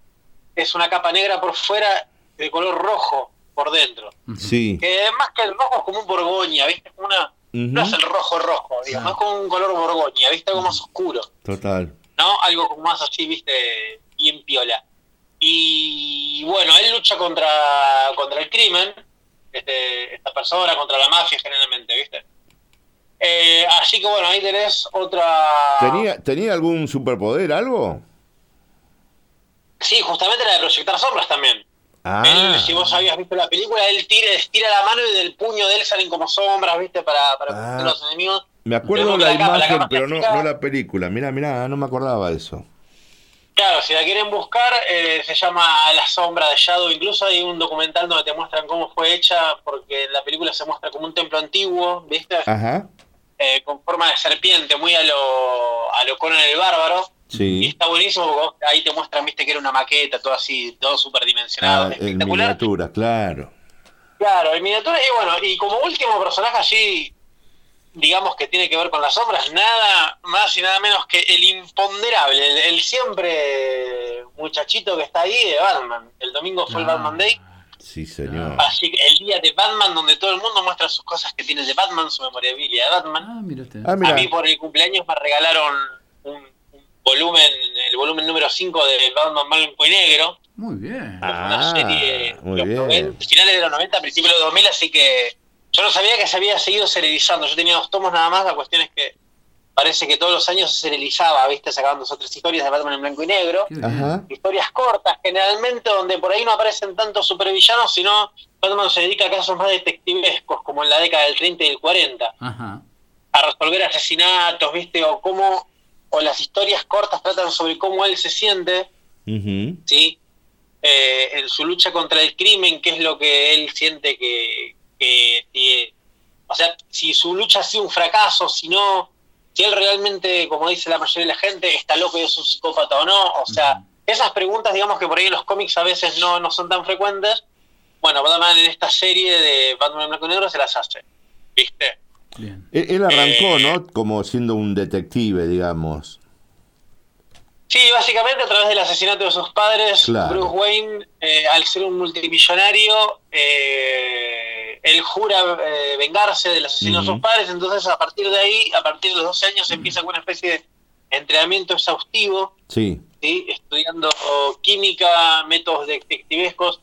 es una capa negra por fuera de color rojo por dentro. Sí. Que más que el rojo es como un borgoña, ¿viste? Como una, No es el rojo rojo, digamos, es como un color borgoña, ¿viste? Algo más oscuro. Total. ¿no? Algo como más así, viste, bien piola. Y bueno, él lucha contra, contra el crimen, este, esta persona, contra la mafia generalmente, ¿viste? Eh, así que bueno, ahí tenés otra... ¿Tenía, ¿Tenía algún superpoder, algo? Sí, justamente la de proyectar sombras también. Ah. Él, si vos habías visto la película, él tira, estira la mano y del puño de él salen como sombras, ¿viste? Para, para Ah. los enemigos. Me acuerdo la, la imagen, pero no, no la película. Mira, mira, no me acordaba de eso. Claro, si la quieren buscar, eh, se llama La Sombra de Shadow. Incluso hay un documental donde te muestran cómo fue hecha, porque en la película se muestra como un templo antiguo, ¿viste? Ajá. eh, con forma de serpiente, muy a lo, a lo Conan el Bárbaro. Y Sí. está buenísimo porque ahí te muestran, viste, que era una maqueta, todo así, todo superdimensionado. Ah, en espectacular. miniatura, claro. Claro, en miniatura, y bueno, y como último personaje allí, digamos que tiene que ver con las sombras, nada más y nada menos que el imponderable, el, el siempre muchachito que está ahí de Batman. El domingo fue el Batman Day, Sí, señor. así que el día de Batman donde todo el mundo muestra sus cosas que tiene de Batman, su memorabilia de Batman. Ah, mira usted. Ah, mira. A mí por el cumpleaños me regalaron un, un volumen, el volumen número 5 de Batman blanco y negro. Muy bien. una Ah, serie muy los bien. 90, finales de los 90, principios de los 2000, así que yo no sabía que se había seguido serializando. Yo tenía dos tomos nada más, la cuestión es que parece que todos los años se serializaba, ¿viste? Sacaban dos o tres historias de Batman en blanco y negro. Ajá. Historias cortas, generalmente donde por ahí no aparecen tantos supervillanos, sino Batman se dedica a casos más detectivescos, como en la década del 30 y del 40 Ajá. a resolver asesinatos, ¿viste? O cómo, o las historias cortas tratan sobre cómo él se siente. ¿sí? Eh, en su lucha contra el crimen, qué es lo que él siente que, que si- o sea, si su lucha ha sido un fracaso, si no, si él realmente, como dice la mayoría de la gente, está loco y es un psicópata o no, o sea, esas preguntas, digamos que por ahí en los cómics a veces no, no son tan frecuentes, bueno, Batman en esta serie de Batman blanco y negro se las hace, ¿viste? Él, él arrancó, Eh, ¿no? Como siendo un detective, digamos. Sí, básicamente a través del asesinato de sus padres, Claro. Bruce Wayne, eh, al ser un multimillonario, eh, él jura eh, vengarse del asesino de sus padres, entonces a partir de ahí, a partir de los 12 años, empieza con una especie de entrenamiento exhaustivo, Sí. ¿sí? estudiando química, métodos detectivescos,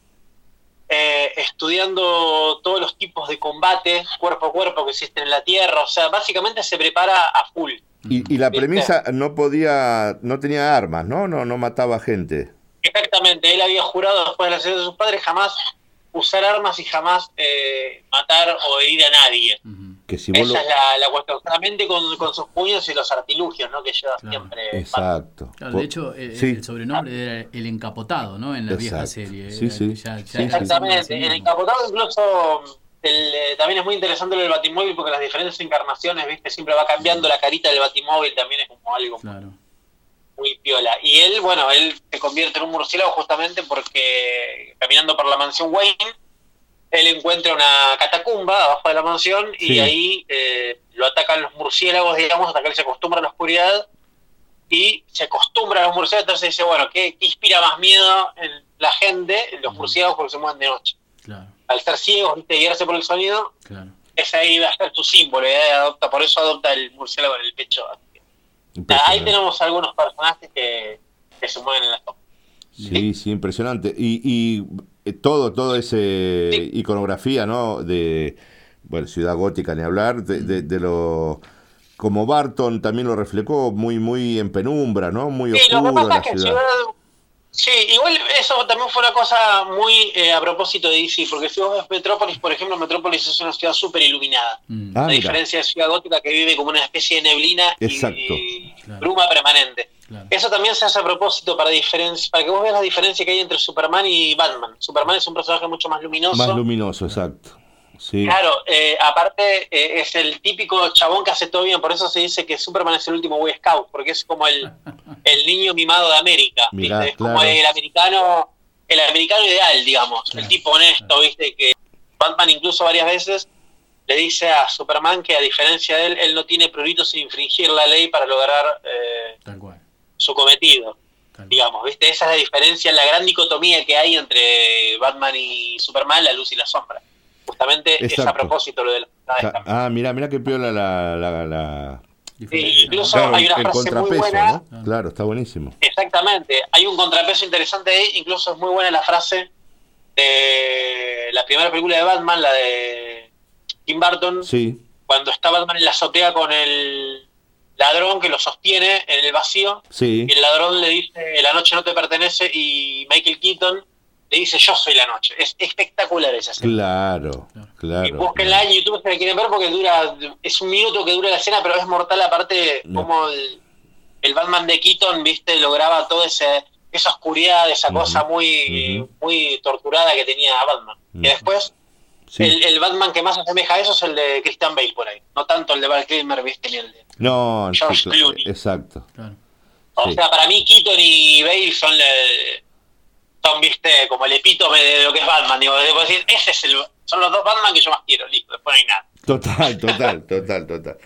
eh, estudiando todos los tipos de combate cuerpo a cuerpo que existen en la Tierra, o sea, básicamente se prepara a full. Y, y la ¿Viste? premisa no podía, no tenía armas, ¿no? No, no mataba gente. Exactamente, él había jurado después de la salida de sus padres jamás usar armas y jamás eh, matar o herir a nadie. Que si vos Esa lo- es la, la cuestión, solamente con, con sus puños y los artilugios, ¿no? Que lleva siempre. Exacto. Claro, de hecho, sí. el sobrenombre era el encapotado, ¿no? En la vieja serie. Sí, sí. ya- ya Sí, era sí. Exactamente, el mismo. capotado incluso el, eh, también es muy interesante lo del Batimóvil porque las diferentes encarnaciones, viste, siempre va cambiando la carita del Batimóvil, también es como algo Claro. muy piola. Y él, bueno, él se convierte en un murciélago justamente porque caminando por la mansión Wayne, él encuentra una catacumba abajo de la mansión y ahí eh, lo atacan los murciélagos, digamos, hasta que él se acostumbra a la oscuridad y se acostumbra a los murciélagos, entonces dice, bueno, ¿qué, qué inspira más miedo en la gente? Los murciélagos porque se mueven de noche. Al ser ciegos, ¿viste? guiarse por el sonido, claro. ese ahí va a ser tu símbolo, y ahí adopta, por eso adopta el murciélago en el pecho. Ahí tenemos algunos personajes que, que se mueven en la sombra. Sí, sí, impresionante. Y, y eh, todo, todo ese iconografía, ¿no? De, bueno, Ciudad Gótica, ni hablar, de, de, de lo... Como Barton también lo reflejó, muy, muy en penumbra, ¿no? Muy Sí, lo que oscuro pasa la es que ciudad. Ciudad... Sí, igual eso también fue una cosa muy eh, a propósito de DC, porque si vos ves Metrópolis, por ejemplo, Metrópolis es una ciudad súper iluminada. Ah, a mira. diferencia de Ciudad Gótica que vive como una especie de neblina Exacto. y bruma permanente. Eso también se hace a propósito para para que vos veas la diferencia que hay entre Superman y Batman. Superman es un personaje mucho más luminoso. Más luminoso, exacto. Sí. Claro, eh, aparte eh, es el típico chabón que hace todo bien, por eso se dice que Superman es el último Boy Scout, porque es como el, el niño mimado de América, Mirá, ¿viste? Es como el americano, el americano ideal, digamos, el tipo honesto, viste, que Batman incluso varias veces le dice a Superman que a diferencia de él, él no tiene prurito sin infringir la ley para lograr eh, su cometido. Digamos, ¿viste? Esa es la diferencia, la gran dicotomía que hay entre Batman y Superman, la luz y la sombra. Justamente es a propósito lo de la Ah, mira, mira qué piola la... la, la- Sí, incluso Claro, hay una frase muy buena. ¿no? Claro, está buenísimo. Exactamente, hay un contrapeso interesante ahí, incluso es muy buena la frase de la primera película de Batman, la de Tim Burton, Sí, cuando está Batman en la azotea con el ladrón que lo sostiene en el vacío, sí. y el ladrón le dice, la noche no te pertenece, y Michael Keaton le dice, yo soy la noche. Es espectacular esa escena. Claro, claro. Y búsquenla en YouTube si la quieren ver porque dura, es un minuto que dura la escena, pero es mortal aparte No. como el, el Batman de Keaton, viste, lograba toda ese, esa oscuridad, esa cosa muy, muy torturada que tenía Batman. Y después Sí. El, el Batman que más asemeja a eso es el de Christian Bale por ahí. No tanto el de Val Kilmer, viste, ni el de... No, George sí, Clooney. exacto. O Sí. sea, para mí Keaton y Bale son, le- son, viste, como el epítome de lo que es Batman. Digo, debo decir, ese es el, son los dos Batman que yo más quiero, listo, después no hay nada. Total, total, total, total.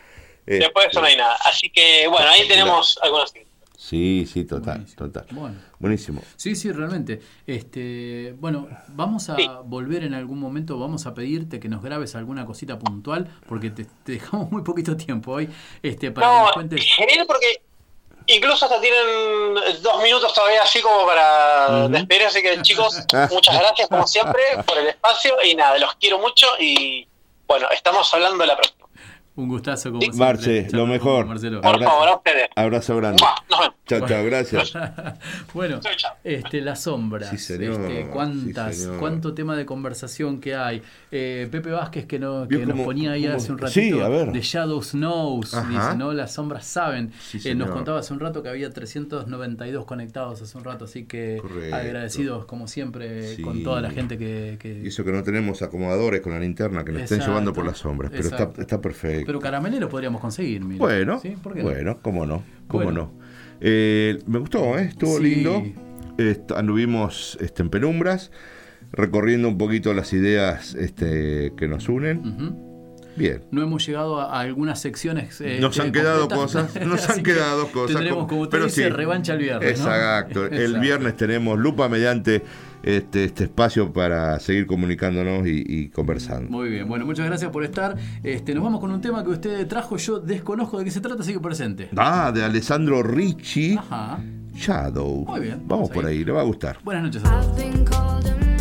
Después de eso no hay nada. Así que, bueno, ahí tenemos algunos Sí, sí, total, total. Bueno. Buenísimo. Sí, sí, realmente. Este, bueno, vamos a volver en algún momento, vamos a pedirte que nos grabes alguna cosita puntual, porque te, te dejamos muy poquito tiempo hoy, este, para que No, nos cuentes. genial porque incluso hasta tienen dos minutos todavía así como para Ujú. despedir. Así que chicos, muchas gracias como siempre por el espacio y nada, los quiero mucho y bueno, estamos hablando la próxima. Un gustazo como siempre. Marce, lo mejor. Marcelo. Por favor, a ustedes. Abrazo grande. Chao, chao, gracias. bueno, este, las sombras. Sí, señor, este, cuántas, sí, señor. cuánto tema de conversación que hay. Eh, Pepe Vázquez que, no, que nos ponía ahí cómo- hace un Sí, ratito a ver. de Shadows Knows. Ajá. Dice, ¿no? Las sombras saben. Sí, Eh, nos contaba hace un rato que había 392 conectados hace un rato, así que Correcto. agradecidos como siempre Sí. con toda la gente que... que- Y eso que no tenemos acomodadores con la linterna que nos estén llevando por las sombras, pero está, está perfecto. Pero caramelero podríamos conseguir, mira. Bueno, ¿Sí? ¿Por qué no? bueno, cómo no, cómo Bueno. no. Eh, me gustó, ¿eh? estuvo Sí. lindo. Est- anduvimos este, en penumbras, recorriendo un poquito las ideas este, que nos unen. Bien. No hemos llegado a, algunas secciones. eh, Nos han este, quedado completas. cosas, nos han que quedado cosas. Tendremos, como te pero dice, sí. revancha el viernes. ¿no? Exacto. El viernes tenemos lupa mediante este, este espacio para seguir comunicándonos y, y conversando. Muy bien, bueno, muchas gracias por estar. Este, nos vamos con un tema que usted trajo. Yo desconozco de qué se trata, así que presente. Ah, de Alessandro Ricci, Ajá. Shadow. Muy bien, Vamos por ahí, le va a gustar. Buenas noches a todos.